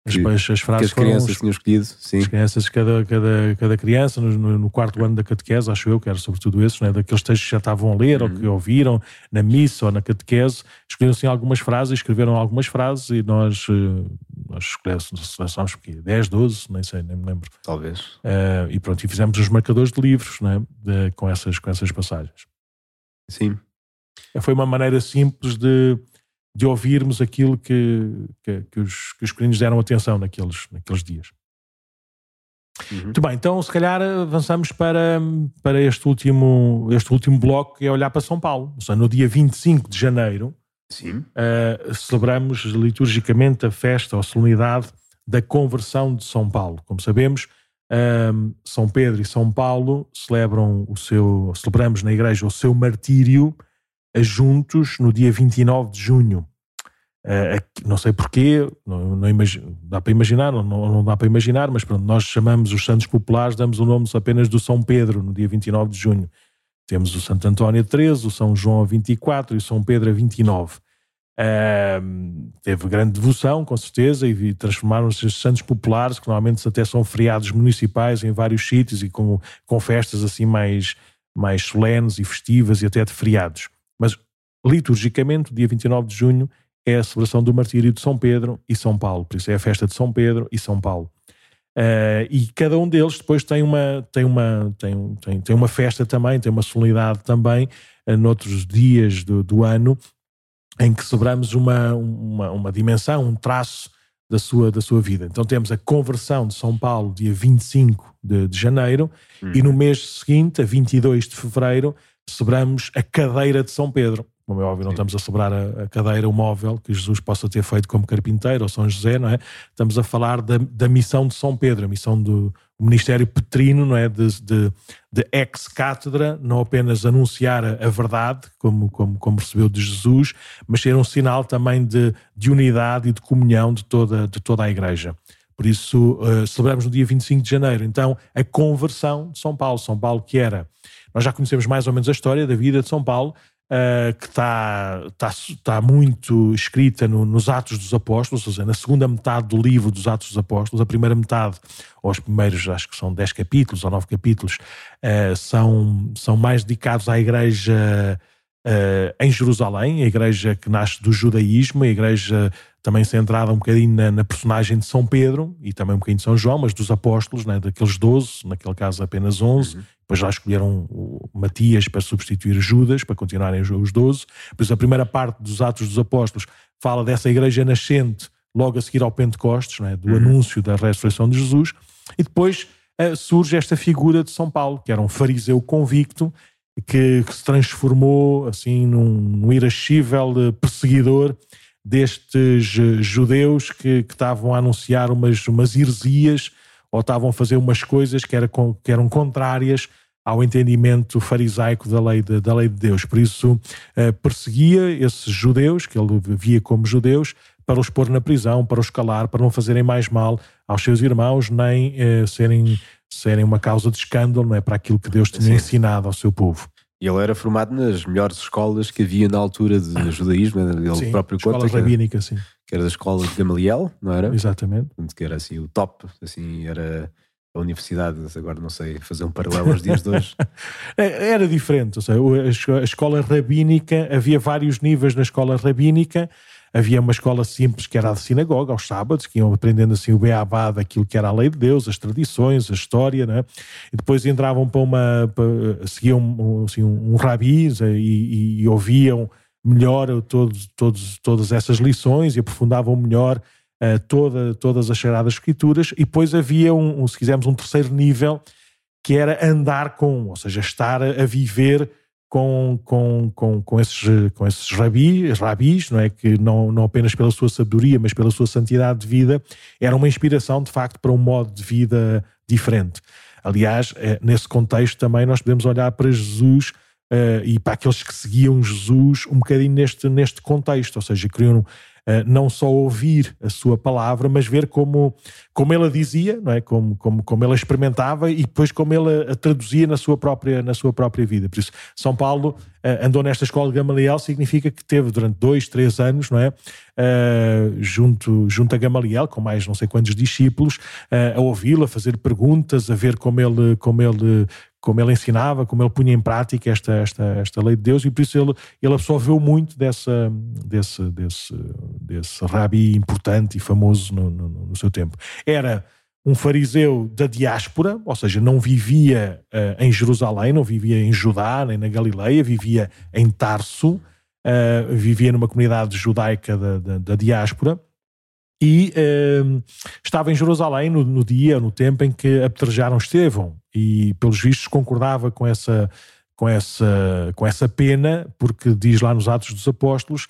As, que, as frases que as crianças foram, tinham escolhido, sim. As crianças, cada, cada, cada criança, no, no, quarto ano da catequese, acho eu, que era sobretudo esses, é? daqueles textos que já estavam a ler uhum. ou que ouviram na missa ou na catequese, escolheram assim algumas frases, escreveram algumas frases e nós, eh, nós selecionámos o quê? 10, 12, nem sei, nem me lembro. Talvez. Uh, e pronto, e fizemos os marcadores de livros não é? De, com, essas, com essas passagens. Sim. Foi uma maneira simples de, de ouvirmos aquilo que, que, que os, que os pequeninos deram atenção naqueles, naqueles dias. Uhum. Muito bem, então se calhar avançamos para, para este, último, este último bloco, que é olhar para São Paulo. Ou seja, no dia 25 de janeiro, uh, celebramos liturgicamente a festa ou solenidade da conversão de São Paulo. Como sabemos, uh, São Pedro e São Paulo celebram o seu, celebramos na igreja o seu martírio juntos no dia 29 de junho. Uh, não sei porquê, não, não dá para imaginar, não, não, dá para imaginar, mas pronto, nós chamamos os santos populares, damos o nome apenas do São Pedro, no dia 29 de junho. Temos o Santo António a 13, o São João a 24 e o São Pedro a 29. Uh, teve grande devoção, com certeza, e transformaram-se estes santos populares, que normalmente até são feriados municipais em vários sítios e com, com festas assim mais, mais solenes e festivas e até de feriados. Mas liturgicamente, o dia 29 de junho é a celebração do martírio de São Pedro e São Paulo, por isso é a festa de São Pedro e São Paulo. Uh, e cada um deles depois tem uma, tem, uma, tem, tem, tem uma festa também, tem uma solenidade também, uh, noutros dias do, do ano, em que celebramos uma, uma, uma dimensão, um traço da sua, da sua vida. Então temos a conversão de São Paulo, dia 25 de, de janeiro, hum. e no mês seguinte, a 22 de fevereiro, celebramos a cadeira de São Pedro. Como é óbvio, não estamos a celebrar a, a, cadeira, o móvel que Jesus possa ter feito como carpinteiro ou São José, não é? Estamos a falar da, da missão de São Pedro, a missão do ministério petrino, não é? De, de, de ex-cátedra, não apenas anunciar a, a, verdade, como, como, como recebeu de Jesus, mas ser um sinal também de, de unidade e de comunhão de toda, de toda a Igreja. Por isso, uh, celebramos no dia 25 de janeiro, então, a conversão de São Paulo. São Paulo que era nós já conhecemos mais ou menos a história da vida de São Paulo, uh, que está, está, está muito escrita no, nos Atos dos Apóstolos, ou seja, na segunda metade do livro dos Atos dos Apóstolos, a primeira metade, ou os primeiros, acho que são dez capítulos ou nove capítulos, uh, são, são mais dedicados à Igreja uh, em Jerusalém, a igreja que nasce do judaísmo, a igreja também centrada um bocadinho na, na, personagem de São Pedro e também um bocadinho de São João, mas dos apóstolos, né, daqueles 12, naquele caso apenas 11. Uhum. Depois já escolheram Matias para substituir Judas, para continuarem os 12. Por isso, a primeira parte dos Atos dos Apóstolos fala dessa igreja nascente logo a seguir ao Pentecostes, né, do uhum. anúncio da ressurreição de Jesus. E depois uh, surge esta figura de São Paulo, que era um fariseu convicto, que, que se transformou assim num, num irascível perseguidor destes eh, judeus que, que estavam a anunciar umas, umas heresias ou estavam a fazer umas coisas que, era, que eram contrárias ao entendimento farisaico da lei de, da lei de Deus. Por isso, uh, perseguia esses judeus, que ele via como judeus, para os pôr na prisão, para os calar, para não fazerem mais mal aos seus irmãos, nem uh, serem, serem uma causa de escândalo não é, para aquilo que Deus tinha Sim. ensinado ao seu povo. E ele era formado nas melhores escolas que havia na altura de judaísmo, ele sim, próprio conta. Escola rabínica, sim. Que era da escola de Gamaliel, não era? Exatamente. Que era assim o top, assim, era a universidade, agora não sei, fazer um paralelo aos dias de hoje. É, era diferente, ou seja, a escola rabínica, havia vários níveis na escola rabínica, havia uma escola simples que era a sinagoga, aos sábados, que iam aprendendo assim o beabá daquilo que era a lei de Deus, as tradições, a história, né? e depois entravam para uma, para, seguiam assim, um, um rabi e, e, e, ouviam melhor todos, todos, todas essas lições e aprofundavam melhor uh, toda, todas as Sagradas Escrituras, e depois havia, um, um, se quisermos, um terceiro nível, que era andar com, ou seja, estar a viver com, com, com, com, esses, com esses rabis, rabis, não é? Que não, não apenas pela sua sabedoria, mas pela sua santidade de vida, era uma inspiração de facto para um modo de vida diferente. Aliás, é, nesse contexto também nós podemos olhar para Jesus uh, e para aqueles que seguiam Jesus um bocadinho neste, neste contexto, ou seja, queriam não só ouvir a sua palavra, mas ver como, como ele a dizia, não é? como, como, como ele a experimentava e depois como ele a, traduzia na sua, própria, na sua própria vida. Por isso, São Paulo uh, andou nesta escola de Gamaliel, significa que teve durante dois, três anos, não é? Uh, junto, junto a Gamaliel, com mais não sei quantos discípulos, a ouvi-lo, a fazer perguntas, a ver como ele, como ele como ele ensinava, como ele punha em prática esta, esta, esta lei de Deus, e por isso ele, ele absorveu muito dessa, desse, desse, desse rabi importante e famoso no, no, no seu tempo. Era um fariseu da diáspora, ou seja, não vivia uh, em Jerusalém, não vivia em Judá, nem na Galileia, vivia em Tarso, uh, vivia numa comunidade judaica da, da, da diáspora, e uh, estava em Jerusalém no, no, dia, no tempo em que apedrejaram Estevão. E pelos vistos concordava com essa com essa com essa pena porque diz lá nos Atos dos Apóstolos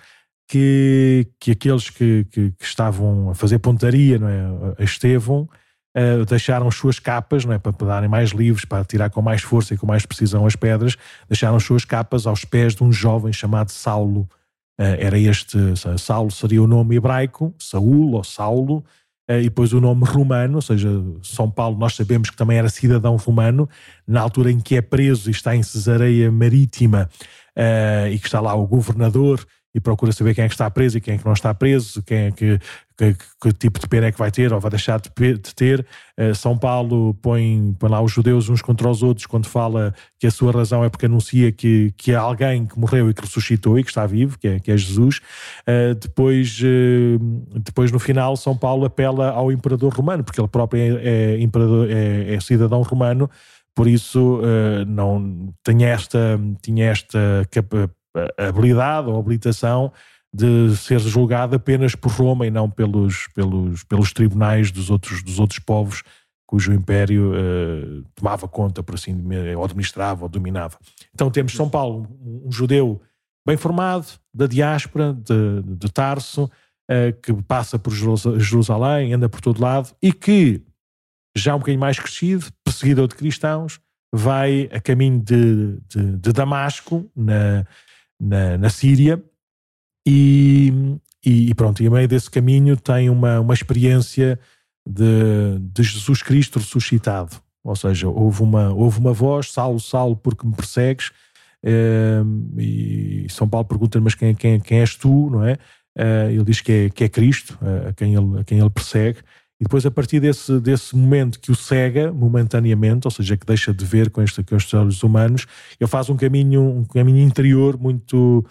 que, que aqueles que, que, que estavam a fazer pontaria não é, a Estevão uh, deixaram as suas capas não é, para, darem mais livres, para tirar com mais força e com mais precisão as pedras, deixaram as suas capas aos pés de um jovem chamado Saulo era este, Saulo seria o nome hebraico, Saul ou Saulo, eh, e depois o nome romano, ou seja, São Paulo, nós sabemos que também era cidadão romano, na altura em que é preso e está em Cesareia Marítima, eh, e que está lá o governador e procura saber quem é que está preso e quem é que não está preso, quem é que, que, que tipo de pena é que vai ter ou vai deixar de, de ter. Uh, São Paulo põe, põe lá os judeus uns contra os outros quando fala que a sua razão é porque anuncia que, que há alguém que morreu e que ressuscitou e que está vivo, que é, que é Jesus. Uh, depois, uh, depois, no final, São Paulo apela ao imperador romano, porque ele próprio é, é imperador, é, é cidadão romano, por isso não tinha esta, tinha esta habilidade ou habilitação de ser julgado apenas por Roma e não pelos, pelos, pelos tribunais dos outros, dos outros povos cujo império uh, tomava conta, por assim ou administrava ou dominava. Então temos São Paulo, um judeu bem formado, da diáspora, de, de Tarso, uh, que passa por Jerusalém, anda por todo lado e que, já um bocadinho mais crescido, perseguidor de cristãos, vai a caminho de, de, de Damasco, na, na, na Síria, e, e, pronto, e a meio desse caminho tem uma, uma experiência de, de Jesus Cristo ressuscitado. Ou seja, houve uma, houve uma voz, Saulo, Saulo, porque me persegues? Uh, e São Paulo pergunta mas quem, quem, quem és tu, não é? Uh, ele diz que é, que é Cristo, uh, a, quem ele, a quem ele persegue, e depois a partir desse, desse momento que o cega momentaneamente, ou seja, que deixa de ver com, este, com estes olhos humanos, ele faz um caminho, um caminho interior muito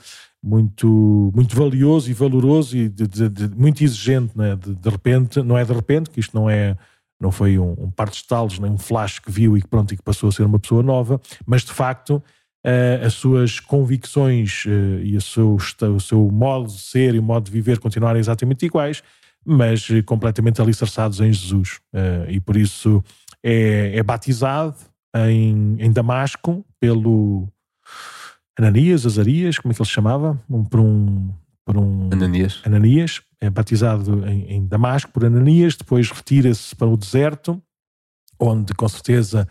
muito, muito valioso e valoroso e de, de, de, muito exigente, né? de, repente, não é de repente, que isto não é não foi um, um par de estalos, nem um flash que viu e que pronto e que passou a ser uma pessoa nova, mas de facto uh, as suas convicções uh, e o seu, o seu modo de ser e o modo de viver continuarem exatamente iguais, mas uh, completamente alicerçados em Jesus. e por isso é, é batizado em, em Damasco pelo Ananias, Azarias, como é que ele se chamava? Um, por um. Por um Ananias. Ananias, é batizado em, em Damasco por Ananias, depois retira-se para o deserto, onde com certeza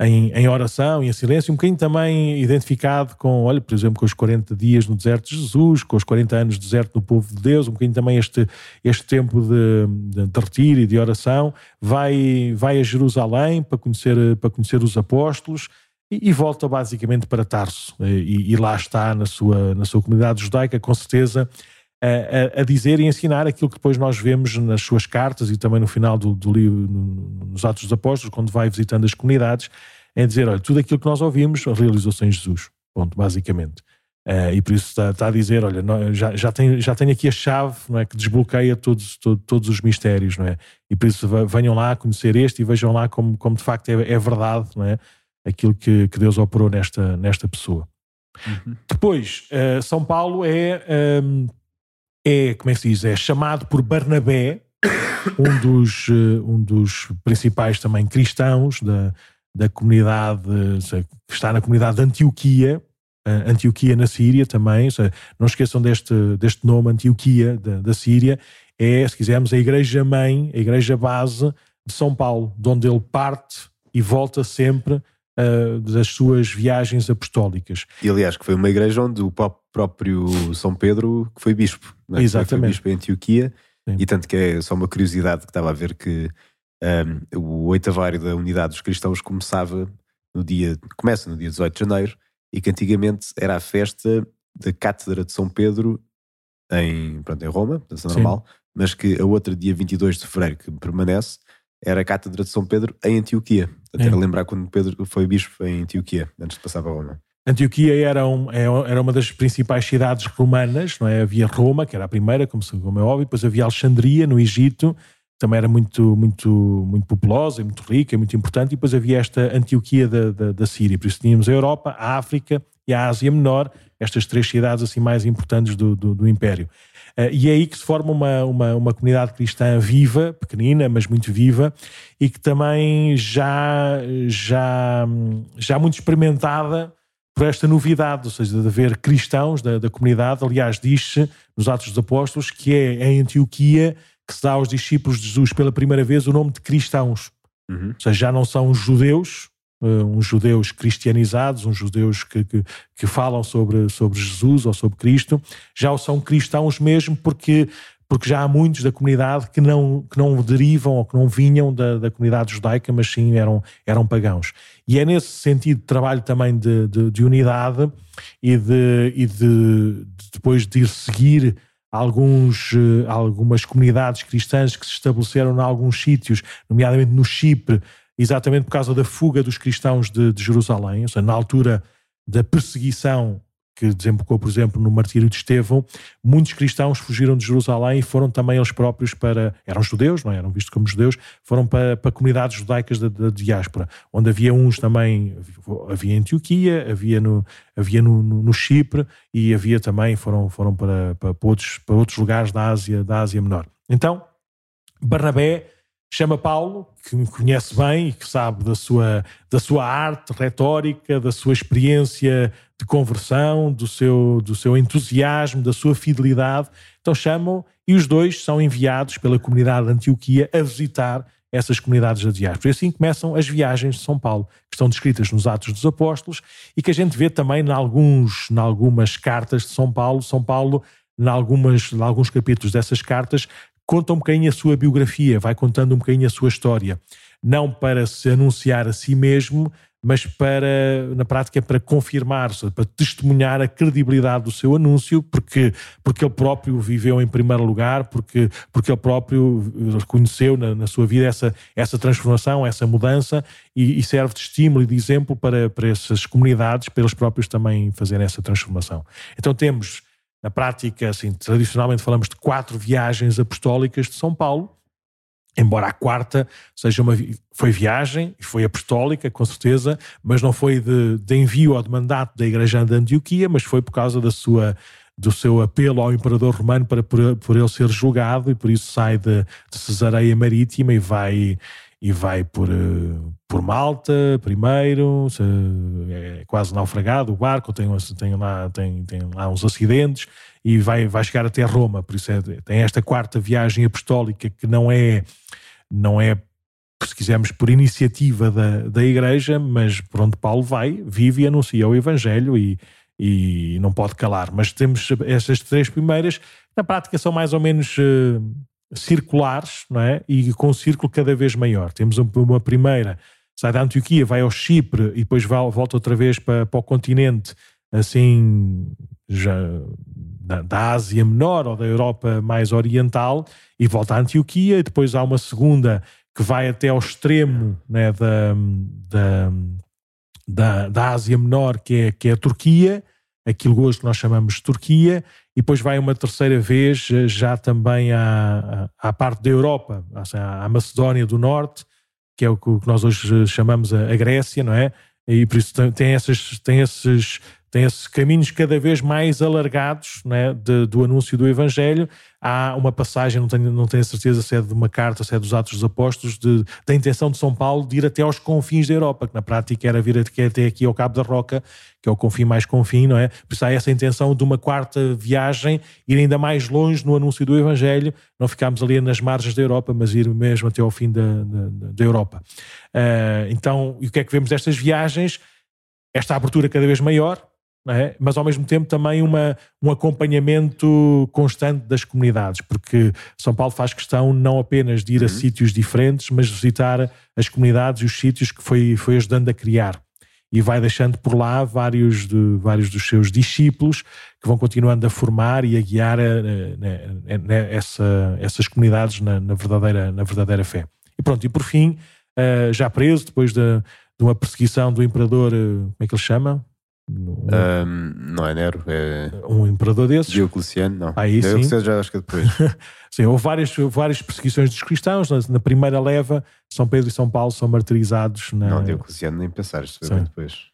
em, em, oração e em silêncio, um bocadinho também identificado com, olha, por exemplo, com os 40 dias no deserto de Jesus, com os 40 anos de deserto no povo de Deus, um bocadinho também este, este tempo de, de, de retiro e de oração, vai, vai a Jerusalém para conhecer, para conhecer os apóstolos, e, volta basicamente para Tarso. E, e, lá está na sua, na sua comunidade judaica, com certeza, a, a, dizer e ensinar aquilo que depois nós vemos nas suas cartas e também no final do, do livro, nos Atos dos Apóstolos, quando vai visitando as comunidades, é dizer: olha, tudo aquilo que nós ouvimos realizou-se em Jesus. Ponto, basicamente. Uh, e por isso está, está, a dizer: olha, não, já, já, tenho, já tenho aqui a chave não é, que desbloqueia todos, todo, todos os mistérios, não é? E por isso venham lá conhecer este e vejam lá como, como de facto é, é verdade, não é? aquilo que, que Deus operou nesta, nesta pessoa. Uhum. Depois, uh, São Paulo é, um, ehm, é, como é que se diz, é chamado por Barnabé, um dos, uh, um dos principais também cristãos da, da comunidade, que está na comunidade de Antioquia, uh, Antioquia na Síria também, não esqueçam deste, deste nome, Antioquia da, da Síria, é, se quisermos, a igreja-mãe, a igreja-base de São Paulo, de onde ele parte e volta sempre uh, das suas viagens apostólicas. E aliás, que foi uma igreja onde o próprio São Pedro que foi bispo. É? Exatamente. Foi bispo em Antioquia. Sim. E tanto que é só uma curiosidade que estava a ver que um, o oitavário da Unidade dos Cristãos começava no dia, começa no dia 18 de janeiro e que antigamente era a festa da Cátedra de São Pedro em, pronto, em Roma, é normal, mas que a outra dia 22 de fevereiro que permanece era a Cátedra de São Pedro em Antioquia. Até é. lembrar quando Pedro foi bispo em Antioquia, antes de passar para Roma. Antioquia era, um, é, era uma das principais cidades romanas, não é? Havia Roma, que era a primeira, como, como é óbvio, depois havia Alexandria, no Egito, também era muito, muito, muito populosa, muito rica, muito importante, e depois havia esta Antioquia da, da, da Síria. Por isso tínhamos a Europa, a África e a Ásia Menor, estas três cidades assim mais importantes do, do, do Império. Uh, e é aí que se forma uma, uma, uma comunidade cristã viva, pequenina, mas muito viva, e que também já, já, já muito experimentada por esta novidade, ou seja, de haver cristãos da, da comunidade. Aliás, diz-se nos Atos dos Apóstolos que é em Antioquia que se dá aos discípulos de Jesus pela primeira vez o nome de cristãos. Uhum. Ou seja, já não são judeus, uns judeus cristianizados, uns judeus que, que, que, falam sobre, sobre Jesus ou sobre Cristo, já são cristãos mesmo porque, porque já há muitos da comunidade que não, que não derivam ou que não vinham da, da comunidade judaica, mas sim eram, eram pagãos. E é nesse sentido de trabalho também de, de, de unidade e, de, e de, de depois de ir seguir alguns, eh, algumas comunidades cristãs que se estabeleceram em alguns sítios, nomeadamente no Chipre, exatamente por causa da fuga dos cristãos de, de Jerusalém, ou seja, na altura da perseguição que desembocou, por exemplo, no martírio de Estevão, muitos cristãos fugiram de Jerusalém e foram também eles próprios para. eram judeus, não é? eram vistos como judeus, foram para, para comunidades judaicas da, da, diáspora, onde havia uns também. havia em Antioquia, havia no, havia no, no, no Chipre e havia também, foram, foram para, para, outros, para outros lugares da Ásia, da Ásia Menor. Então, Barnabé chama Paulo, que me conhece bem e que sabe da sua, da sua arte retórica, da sua experiência de conversão, do seu, do seu entusiasmo, da sua fidelidade. Então chamam e os dois são enviados pela comunidade de Antioquia a visitar essas comunidades da diáspora. E assim começam as viagens de São Paulo, que estão descritas nos Atos dos Apóstolos e que a gente vê também em, alguns, em algumas cartas de São Paulo. São Paulo, em, algumas, em alguns capítulos dessas cartas, conta um bocadinho a sua biografia, vai contando um bocadinho a sua história. não para se anunciar a si mesmo, mas para, na prática, para confirmar, para testemunhar a credibilidade do seu anúncio, porque, porque ele próprio viveu em primeiro lugar, porque, porque ele próprio reconheceu na, na sua vida essa, essa transformação, essa mudança, e, e, serve de estímulo e de exemplo para, para essas comunidades, para eles próprios também fazerem essa transformação. Então temos, na prática, assim, tradicionalmente falamos de quatro viagens apostólicas de São Paulo, embora a quarta seja uma foi viagem e foi apostólica com certeza mas não foi de, de, envio ou de mandato da igreja de Antioquia mas foi por causa da sua do seu apelo ao imperador romano para por, por ele ser julgado e por isso sai de, de Cesareia Marítima e vai e vai por, por Malta primeiro, é quase naufragado o barco, tem, tem, lá, tem, tem lá uns acidentes e vai, vai chegar até Roma, por isso é, tem esta quarta viagem apostólica que não é não é, se quisermos, por iniciativa da, da Igreja, mas por onde Paulo vai, vive e anuncia o Evangelho e, e não pode calar. Mas temos estas três primeiras, na prática são mais ou menos uh, circulares, não é? E com um círculo cada vez maior. Temos uma primeira, sai da Antioquia, vai ao Chipre e depois volta outra vez para, para o continente, assim, já da, da, Ásia Menor ou da Europa mais oriental e volta à Antioquia, e depois há uma segunda que vai até ao extremo né, da, da, da, da Ásia Menor, que é, que é a Turquia, aquilo hoje que nós chamamos de Turquia, e depois vai uma terceira vez já também à, à parte da Europa, à Macedónia do Norte, que é o que nós hoje chamamos a, Grécia, não é? E por isso tem, essas, tem esses tem esses caminhos cada vez mais alargados né, de, do anúncio do Evangelho. Há uma passagem, não tenho, não tenho certeza se é de uma carta, se é dos Atos dos Apóstolos, de, da intenção de São Paulo de ir até aos confins da Europa, que na prática era vir até aqui ao Cabo da Roca, que é o confim mais confim, não é? Por isso há essa intenção de uma quarta viagem, ir ainda mais longe no anúncio do Evangelho, não ficarmos ali nas margens da Europa, mas ir mesmo até ao fim da, da, da Europa. Uh, então, e o que é que vemos destas viagens? Esta abertura cada vez maior, é? mas ao mesmo tempo também uma, um acompanhamento constante das comunidades, porque São Paulo faz questão não apenas de ir a uhum. sítios diferentes, mas visitar as comunidades e os sítios que foi, foi ajudando a criar. E vai deixando por lá vários, de, vários dos seus discípulos que vão continuando a formar e a guiar a, a, a, essa, essas comunidades na, na, verdadeira, na verdadeira fé. E pronto, e por fim, uh, já preso, depois de, de uma perseguição do imperador, uh, como é que ele chama? No... Um, não é Nero, é. Um imperador desses. Diocleciano, não. Aí Diocleciano sim. já acho que é depois. sim, houve várias, várias perseguições dos cristãos. Na, na, primeira leva, São Pedro e São Paulo são martirizados. Na... Não, Diocleciano nem pensar, isto foi depois.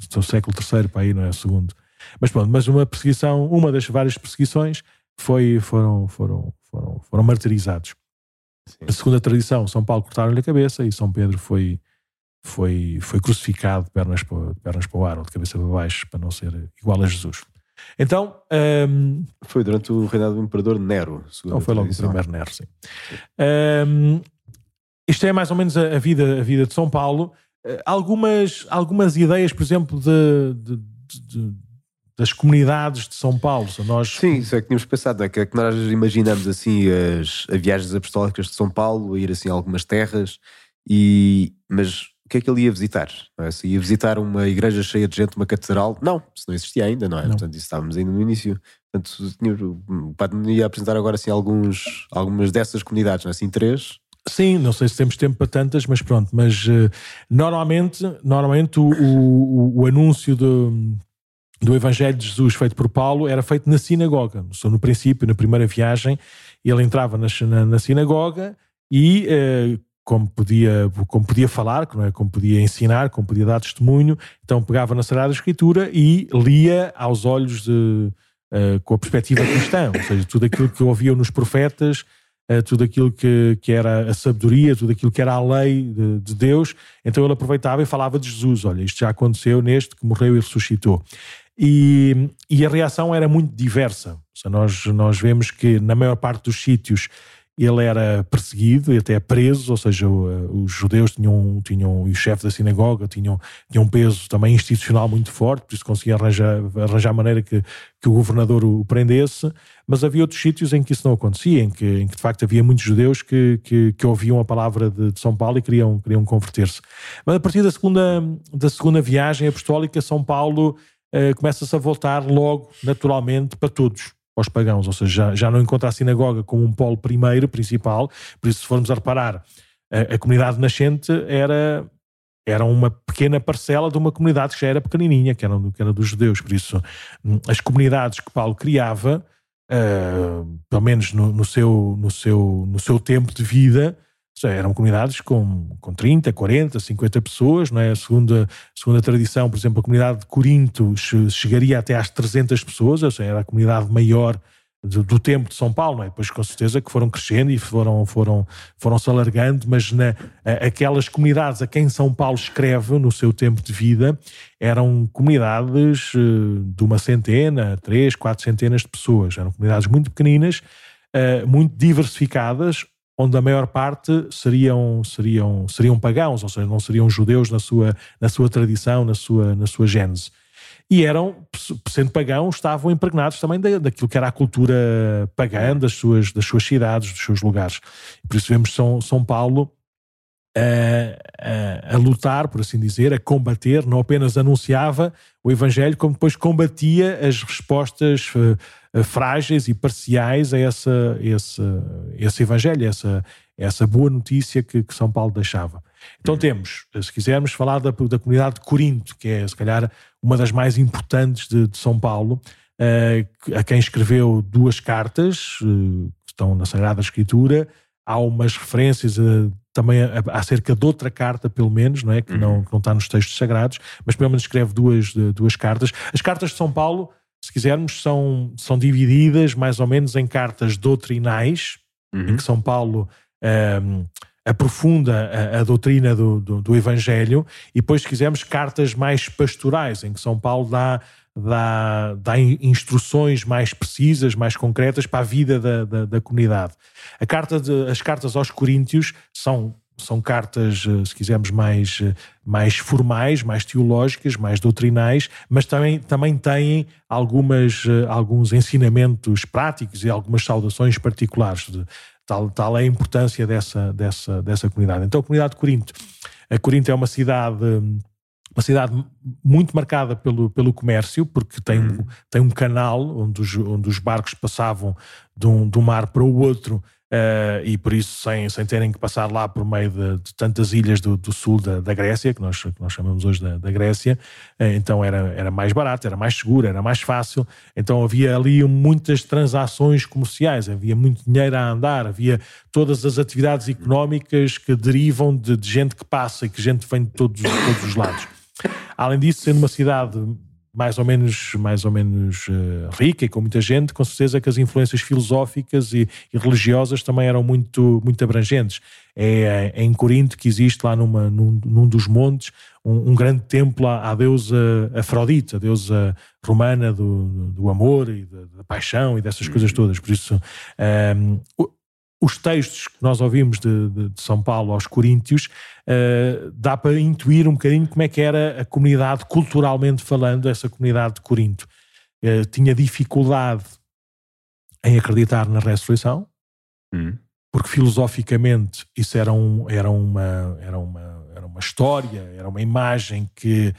Estou século III para aí, não é? O segundo. Mas pronto, mas uma perseguição, uma das várias perseguições foi, foram, foram, foram, foram martirizados. Sim. A segunda tradição, São Paulo cortaram-lhe a cabeça e São Pedro foi foi, foi crucificado de pernas, para, de pernas para o ar ou de cabeça para baixo para não ser igual a Jesus. Então. Um, foi durante o reinado do imperador Nero. Não foi logo o primeiro Nero, sim. Um, isto é mais ou menos a, a, vida, a vida de São Paulo. Uh, algumas, algumas ideias, por exemplo, de, de, de, das comunidades de São Paulo. Nós... Sim, isso é que tínhamos pensado, é que, é que nós imaginamos assim as, as viagens apostólicas de São Paulo, ir assim a algumas terras, e, mas que é que ele ia visitar? É? Se ia visitar uma igreja cheia de gente, uma catedral? Não, isso não existia ainda, não é? Não. Portanto, isso estávamos ainda no início. Portanto, tinha, o padre me ia apresentar agora assim alguns, algumas dessas comunidades, não é? assim três. Sim, não sei se temos tempo para tantas, mas pronto. Mas uh, normalmente, normalmente o, o, o anúncio do, do Evangelho de Jesus feito por Paulo era feito na sinagoga. Só no princípio, na primeira viagem, ele entrava na, na, na sinagoga e uh, como podia, como podia falar, não é? como podia ensinar, como podia dar testemunho, então pegava na Sagrada Escritura e lia aos olhos de, uh, com a perspectiva cristã, ou seja, tudo aquilo que ouviam nos profetas, uh, tudo aquilo que, que era a sabedoria, tudo aquilo que era a lei de, de, Deus, então ele aproveitava e falava de Jesus, olha, isto já aconteceu neste que morreu e ressuscitou. E, e a reação era muito diversa, seja, nós, nós vemos que na maior parte dos sítios ele era perseguido e até preso, ou seja, os judeus tinham, tinham e o chefe da sinagoga tinham, tinham um peso também institucional muito forte, por isso conseguia arranjar, arranjar maneira que, que o governador o prendesse, mas havia outros sítios em que isso não acontecia, em que, em que de facto havia muitos judeus que, que, que ouviam a palavra de, de, São Paulo e queriam, queriam converter-se. Mas a partir da segunda, da segunda viagem apostólica, São Paulo eh, começa-se a voltar logo, naturalmente, para todos aos pagãos, ou seja, já, já não encontra a sinagoga como um polo primeiro, principal, por isso se formos a reparar, a, a, comunidade nascente era, era uma pequena parcela de uma comunidade que já era pequenininha, que era, que era dos judeus, por isso hum, as comunidades que Paulo criava, uh, pelo menos no, no, seu, no, seu, no seu tempo de vida, seja, eram comunidades com, com 30, 40, 50 pessoas, não é? Segundo a, segundo a tradição, por exemplo, a comunidade de Corinto chegaria até às 300 pessoas, ou seja, era a comunidade maior do, do tempo de São Paulo, não é? Depois, com certeza, que foram crescendo e foram, foram, foram se alargando, mas na, aquelas comunidades a quem São Paulo escreve no seu tempo de vida eram comunidades eh, de uma centena, três, quatro centenas de pessoas. Eram comunidades muito pequeninas, eh, muito diversificadas, onde a maior parte seriam, seriam, seriam pagãos, ou seja, não seriam judeus na sua, na sua tradição, na sua, na sua gênese. E eram, sendo pagãos, estavam impregnados também daquilo que era a cultura pagã das suas, das suas cidades, dos seus lugares. Por isso vemos São, São Paulo a, a, a, lutar, por assim dizer, a combater, não apenas anunciava o Evangelho, como depois combatia as respostas uh, frágeis e parciais a essa, esse, esse Evangelho, essa, essa boa notícia que, que São Paulo deixava. Então temos, se quisermos, falar da, da comunidade de Corinto, que é, se calhar, uma das mais importantes de, de São Paulo, uh, a quem escreveu duas cartas, uh, que estão na Sagrada Escritura, há umas referências a, também acerca de outra carta, pelo menos, não é? Que, uhum. não, que não está nos textos sagrados, mas pelo menos escreve duas, duas cartas. As cartas de São Paulo, se quisermos, são, são divididas mais ou menos em cartas doutrinais, uhum. em que São Paulo um, aprofunda a, a doutrina do, do, do, Evangelho, e depois, se quisermos, cartas mais pastorais, em que São Paulo dá dá, dá instruções mais precisas, mais concretas para a vida da, da, da comunidade. A carta de, as cartas aos Coríntios são são cartas, eh, se quisermos, mais, eh, mais formais, mais teológicas, mais doutrinais, mas também, também têm algumas, eh, alguns ensinamentos práticos e algumas saudações particulares. De, tal, tal é a importância dessa, dessa, dessa comunidade. Então, a comunidade de Corinto. A Corinto é uma cidade uma cidade muito marcada pelo, pelo comércio, porque tem, uhum. tem um canal onde os, onde os barcos passavam de um, de um mar para o outro, uh, e por isso sem, sem terem que passar lá por meio de, de tantas ilhas do, do sul da, da, Grécia, que nós, que nós chamamos hoje da, da Grécia, uh, então era, era mais barato, era mais seguro, era mais fácil, então havia ali muitas transações comerciais, havia muito dinheiro a andar, havia todas as atividades económicas que derivam de, de gente que passa e que gente vem de todos, de todos os lados. Além disso, sendo uma cidade mais ou menos, mais ou menos uh, rica e com muita gente, com certeza que as influências filosóficas e, e religiosas também eram muito, muito abrangentes. É, é, em Corinto que existe lá numa, num, num dos montes um, um, grande templo à, à deusa Afrodite, a deusa romana do, do amor e da, da paixão e dessas coisas todas. Por isso, um, ehm, os textos que nós ouvimos de, de, de São Paulo aos Coríntios, uh, dá para intuir um bocadinho como é que era a comunidade, culturalmente falando, essa comunidade de Corinto. Uh, tinha dificuldade em acreditar na ressurreição, hum. porque filosoficamente isso era, um, era, uma, era, uma, era uma história, era uma imagem que,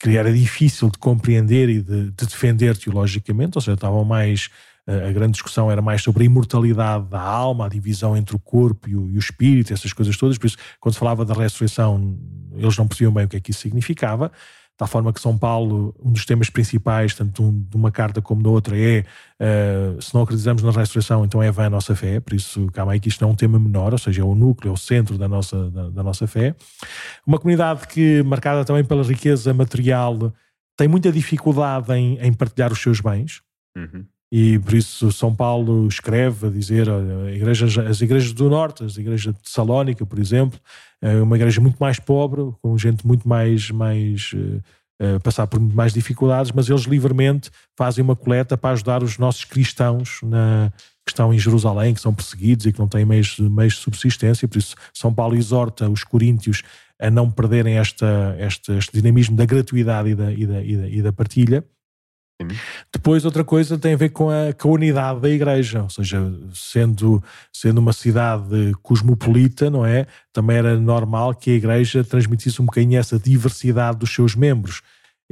que era difícil de compreender e de, de defender teologicamente, ou seja, estavam mais a grande discussão era mais sobre a imortalidade da alma, a divisão entre o corpo e o, e o espírito, essas coisas todas. Por isso, quando se falava da ressurreição, eles não percebiam bem o que é que isso significava. Tal forma que São Paulo, um dos temas principais, tanto de uma carta como da outra, é uh, se não acreditamos na ressurreição, então é vã a nossa fé. Por isso, calma aí que isto não é um tema menor, ou seja, é o núcleo, é o centro da nossa, da, da nossa fé. Uma comunidade que, marcada também pela riqueza material, tem muita dificuldade em, em partilhar os seus bens. Uhum. E por isso São Paulo escreve a dizer igrejas, as igrejas do Norte, as igrejas de Salónica, por exemplo, é uma igreja muito mais pobre, com gente muito mais, mais uh, uh, passar por mais dificuldades, mas eles livremente fazem uma coleta para ajudar os nossos cristãos na, que estão em Jerusalém, que são perseguidos e que não têm meios, meios de subsistência. Por isso, São Paulo exorta os coríntios a não perderem esta, este, este dinamismo da gratuidade e da, e da, e da, e da partilha. Depois, outra coisa tem a ver com a, com a, unidade da igreja, ou seja, sendo, sendo uma cidade cosmopolita, não é? Também era normal que a igreja transmitisse um bocadinho essa diversidade dos seus membros.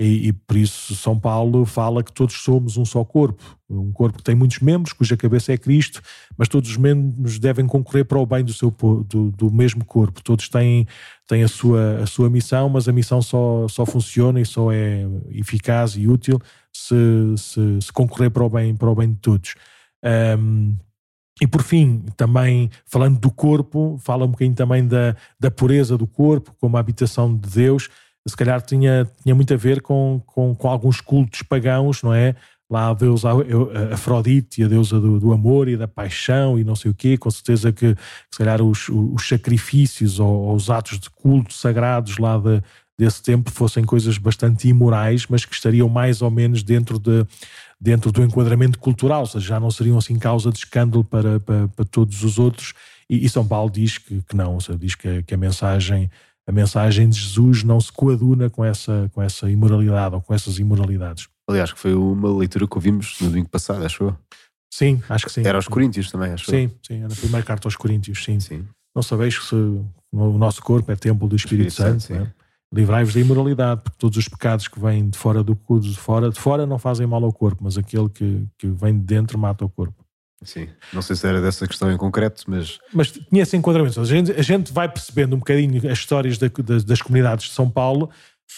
E, e, por isso São Paulo fala que todos somos um só corpo, um corpo que tem muitos membros, cuja cabeça é Cristo, mas todos os membros devem concorrer para o bem do, seu, do, do mesmo corpo. Todos têm, têm a, sua, a sua missão, mas a missão só, só funciona e só é eficaz e útil se, se, se concorrer para o, bem, para o bem de todos. Um, e por fim, também falando do corpo, fala um bocadinho também da, da pureza do corpo, como a habitação de Deus se calhar tinha, tinha muito a ver com, com, com alguns cultos pagãos, não é? Lá a deusa Afrodite, a deusa do, do, amor e da paixão e não sei o quê, com certeza que, se calhar os, os sacrifícios ou, ou, os atos de culto sagrados lá de, desse tempo fossem coisas bastante imorais, mas que estariam mais ou menos dentro, de, dentro do enquadramento cultural, ou seja, já não seriam assim causa de escândalo para, para, para todos os outros. E, e, São Paulo diz que, que não, seja, diz que, que a mensagem a mensagem de Jesus não se coaduna com essa, com essa imoralidade ou com essas imoralidades. Aliás, que foi uma leitura que ouvimos no domingo passado, acho eu. Sim, acho que sim. Era aos Coríntios também, acho Sim, sim, era a primeira carta aos Coríntios, sim. sim. Não sabeis que se, o nosso corpo é templo do Espírito, Espírito Santo, Santo é? livrai-vos da imoralidade, porque todos os pecados que vêm de fora do de fora, de fora não fazem mal ao corpo, mas aquele que, que vem de dentro mata o corpo. Sim, não sei se era dessa questão em concreto, mas. Mas tinha esse enquadramento. A gente, a gente vai percebendo um bocadinho as histórias da, das, das comunidades de São Paulo,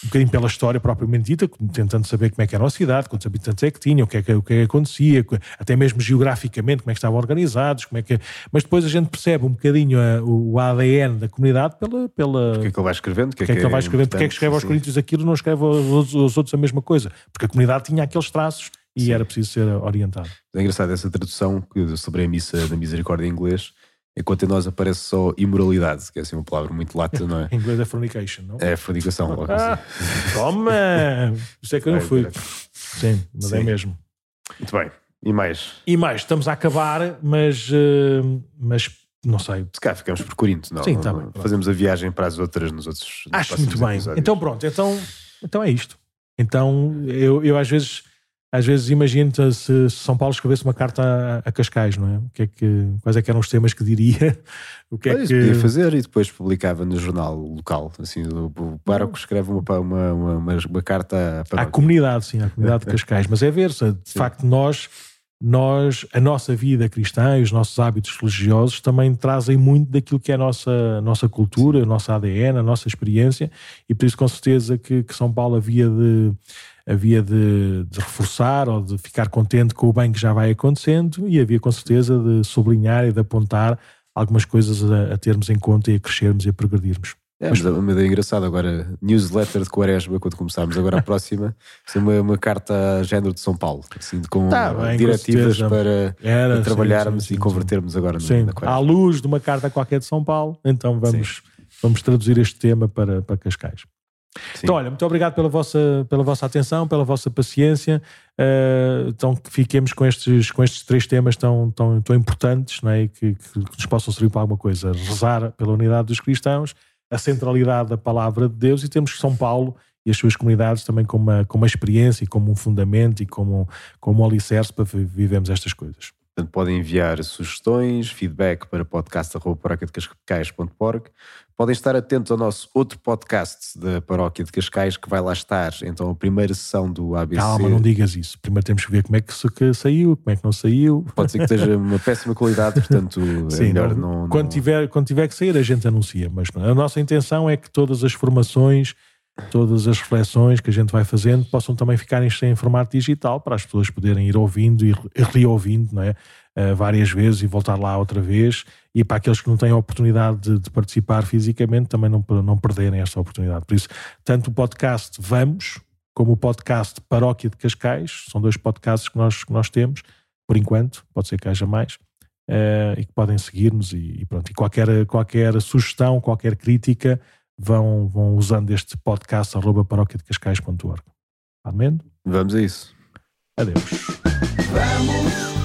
um bocadinho pela história propriamente dita, tentando saber como é que era a cidade, quantos habitantes é que tinham, o que é que, o que, é que acontecia, até mesmo geograficamente, como é que estavam organizados, como é que. Mas depois a gente percebe um bocadinho a, o ADN da comunidade pela. pela... Porque é que ele vai escrevendo? Porque é que, é que ele vai escrevendo? Porque é que escreve aos Coríntios aquilo não escreve aos, aos outros a mesma coisa? Porque a comunidade tinha aqueles traços e Sim. era preciso ser orientado. É engraçado essa tradução sobre a missa da misericórdia em inglês, enquanto em nós aparece só imoralidade, que é assim uma palavra muito lata, não é? em inglês é fornication, não? É fornicação. ah, toma! Isso é que eu não fui. Sim, mas é Sim. é mesmo. Muito bem. E mais? E mais, estamos a acabar, mas, uh, mas não sei. Se calhar ficamos por Corinto, não? Sim, tá bem, Fazemos a viagem para as outras nos outros. Nos Acho muito bem. Episódios. Então pronto, então, então é isto. Então eu, eu às vezes às vezes imagino se São Paulo escrevesse uma carta a, Cascais, não é? O que é que, quais é que eram os temas que diria? O que é pois, que podia fazer e depois publicava no jornal local. Assim, o pároco escreve uma, uma, uma, uma carta à, comunidade, sim, à comunidade de Cascais. Mas é ver se de sim. facto nós, nós, a nossa vida cristã e os nossos hábitos religiosos também trazem muito daquilo que é a nossa, nossa cultura, a nossa ADN, a nossa experiência, e por isso com certeza que, que São Paulo havia de havia de, de, reforçar ou de ficar contente com o bem que já vai acontecendo e havia com certeza de sublinhar e de apontar algumas coisas a, a termos em conta e a crescermos e a progredirmos. É, mas uma ideia engraçada agora, newsletter de Quaresma, quando começarmos agora a próxima, ser uma, uma carta género de São Paulo, assim, com tá, bem, diretivas com para, Era, para, trabalharmos sim, sim, e convertermos sim. agora sim. na Quaresma. À luz de uma carta qualquer de São Paulo, então vamos, vamos traduzir este tema para, para Cascais. Sim. Então, olha, muito obrigado pela vossa, pela vossa atenção, pela vossa paciência. Uh, então, que fiquemos com estes, com estes três temas tão, tão, tão importantes não é? que, que, que nos possam servir para alguma coisa. Rezar pela unidade dos cristãos, a centralidade da palavra de Deus e temos São Paulo e as suas comunidades também como uma, como uma experiência e como um fundamento e como, como um alicerce para vivermos estas coisas. Portanto, podem enviar sugestões, feedback para podcast.paracadecascais.org Podem estar atentos ao nosso outro podcast da Paróquia de Cascais, que vai lá estar. Então, a primeira sessão do ABC. Calma, não digas isso. Primeiro temos que ver como é que, saiu, como é que não saiu. Pode ser que esteja uma péssima qualidade, portanto, é Sim, é melhor não, não, Quando, tiver, quando tiver que sair, a gente anuncia. Mas a nossa intenção é que todas as formações, todas as reflexões que a gente vai fazendo possam também ficar em formato digital para as pessoas poderem ir ouvindo e reouvindo, não é? uh, várias vezes e voltar lá outra vez. E para aqueles que não têm a oportunidade de, de, participar fisicamente, também não, não perderem esta oportunidade. Por isso, tanto o podcast Vamos, como o podcast Paróquia de Cascais, são dois podcasts que nós, que nós temos, por enquanto, pode ser que haja mais, uh, e que podem seguir-nos. E, e, pronto, e qualquer, qualquer sugestão, qualquer crítica, vão, vão usando este podcast arroba paróquiadecascais.org. Amém? Vamos a isso. Adeus. Vamos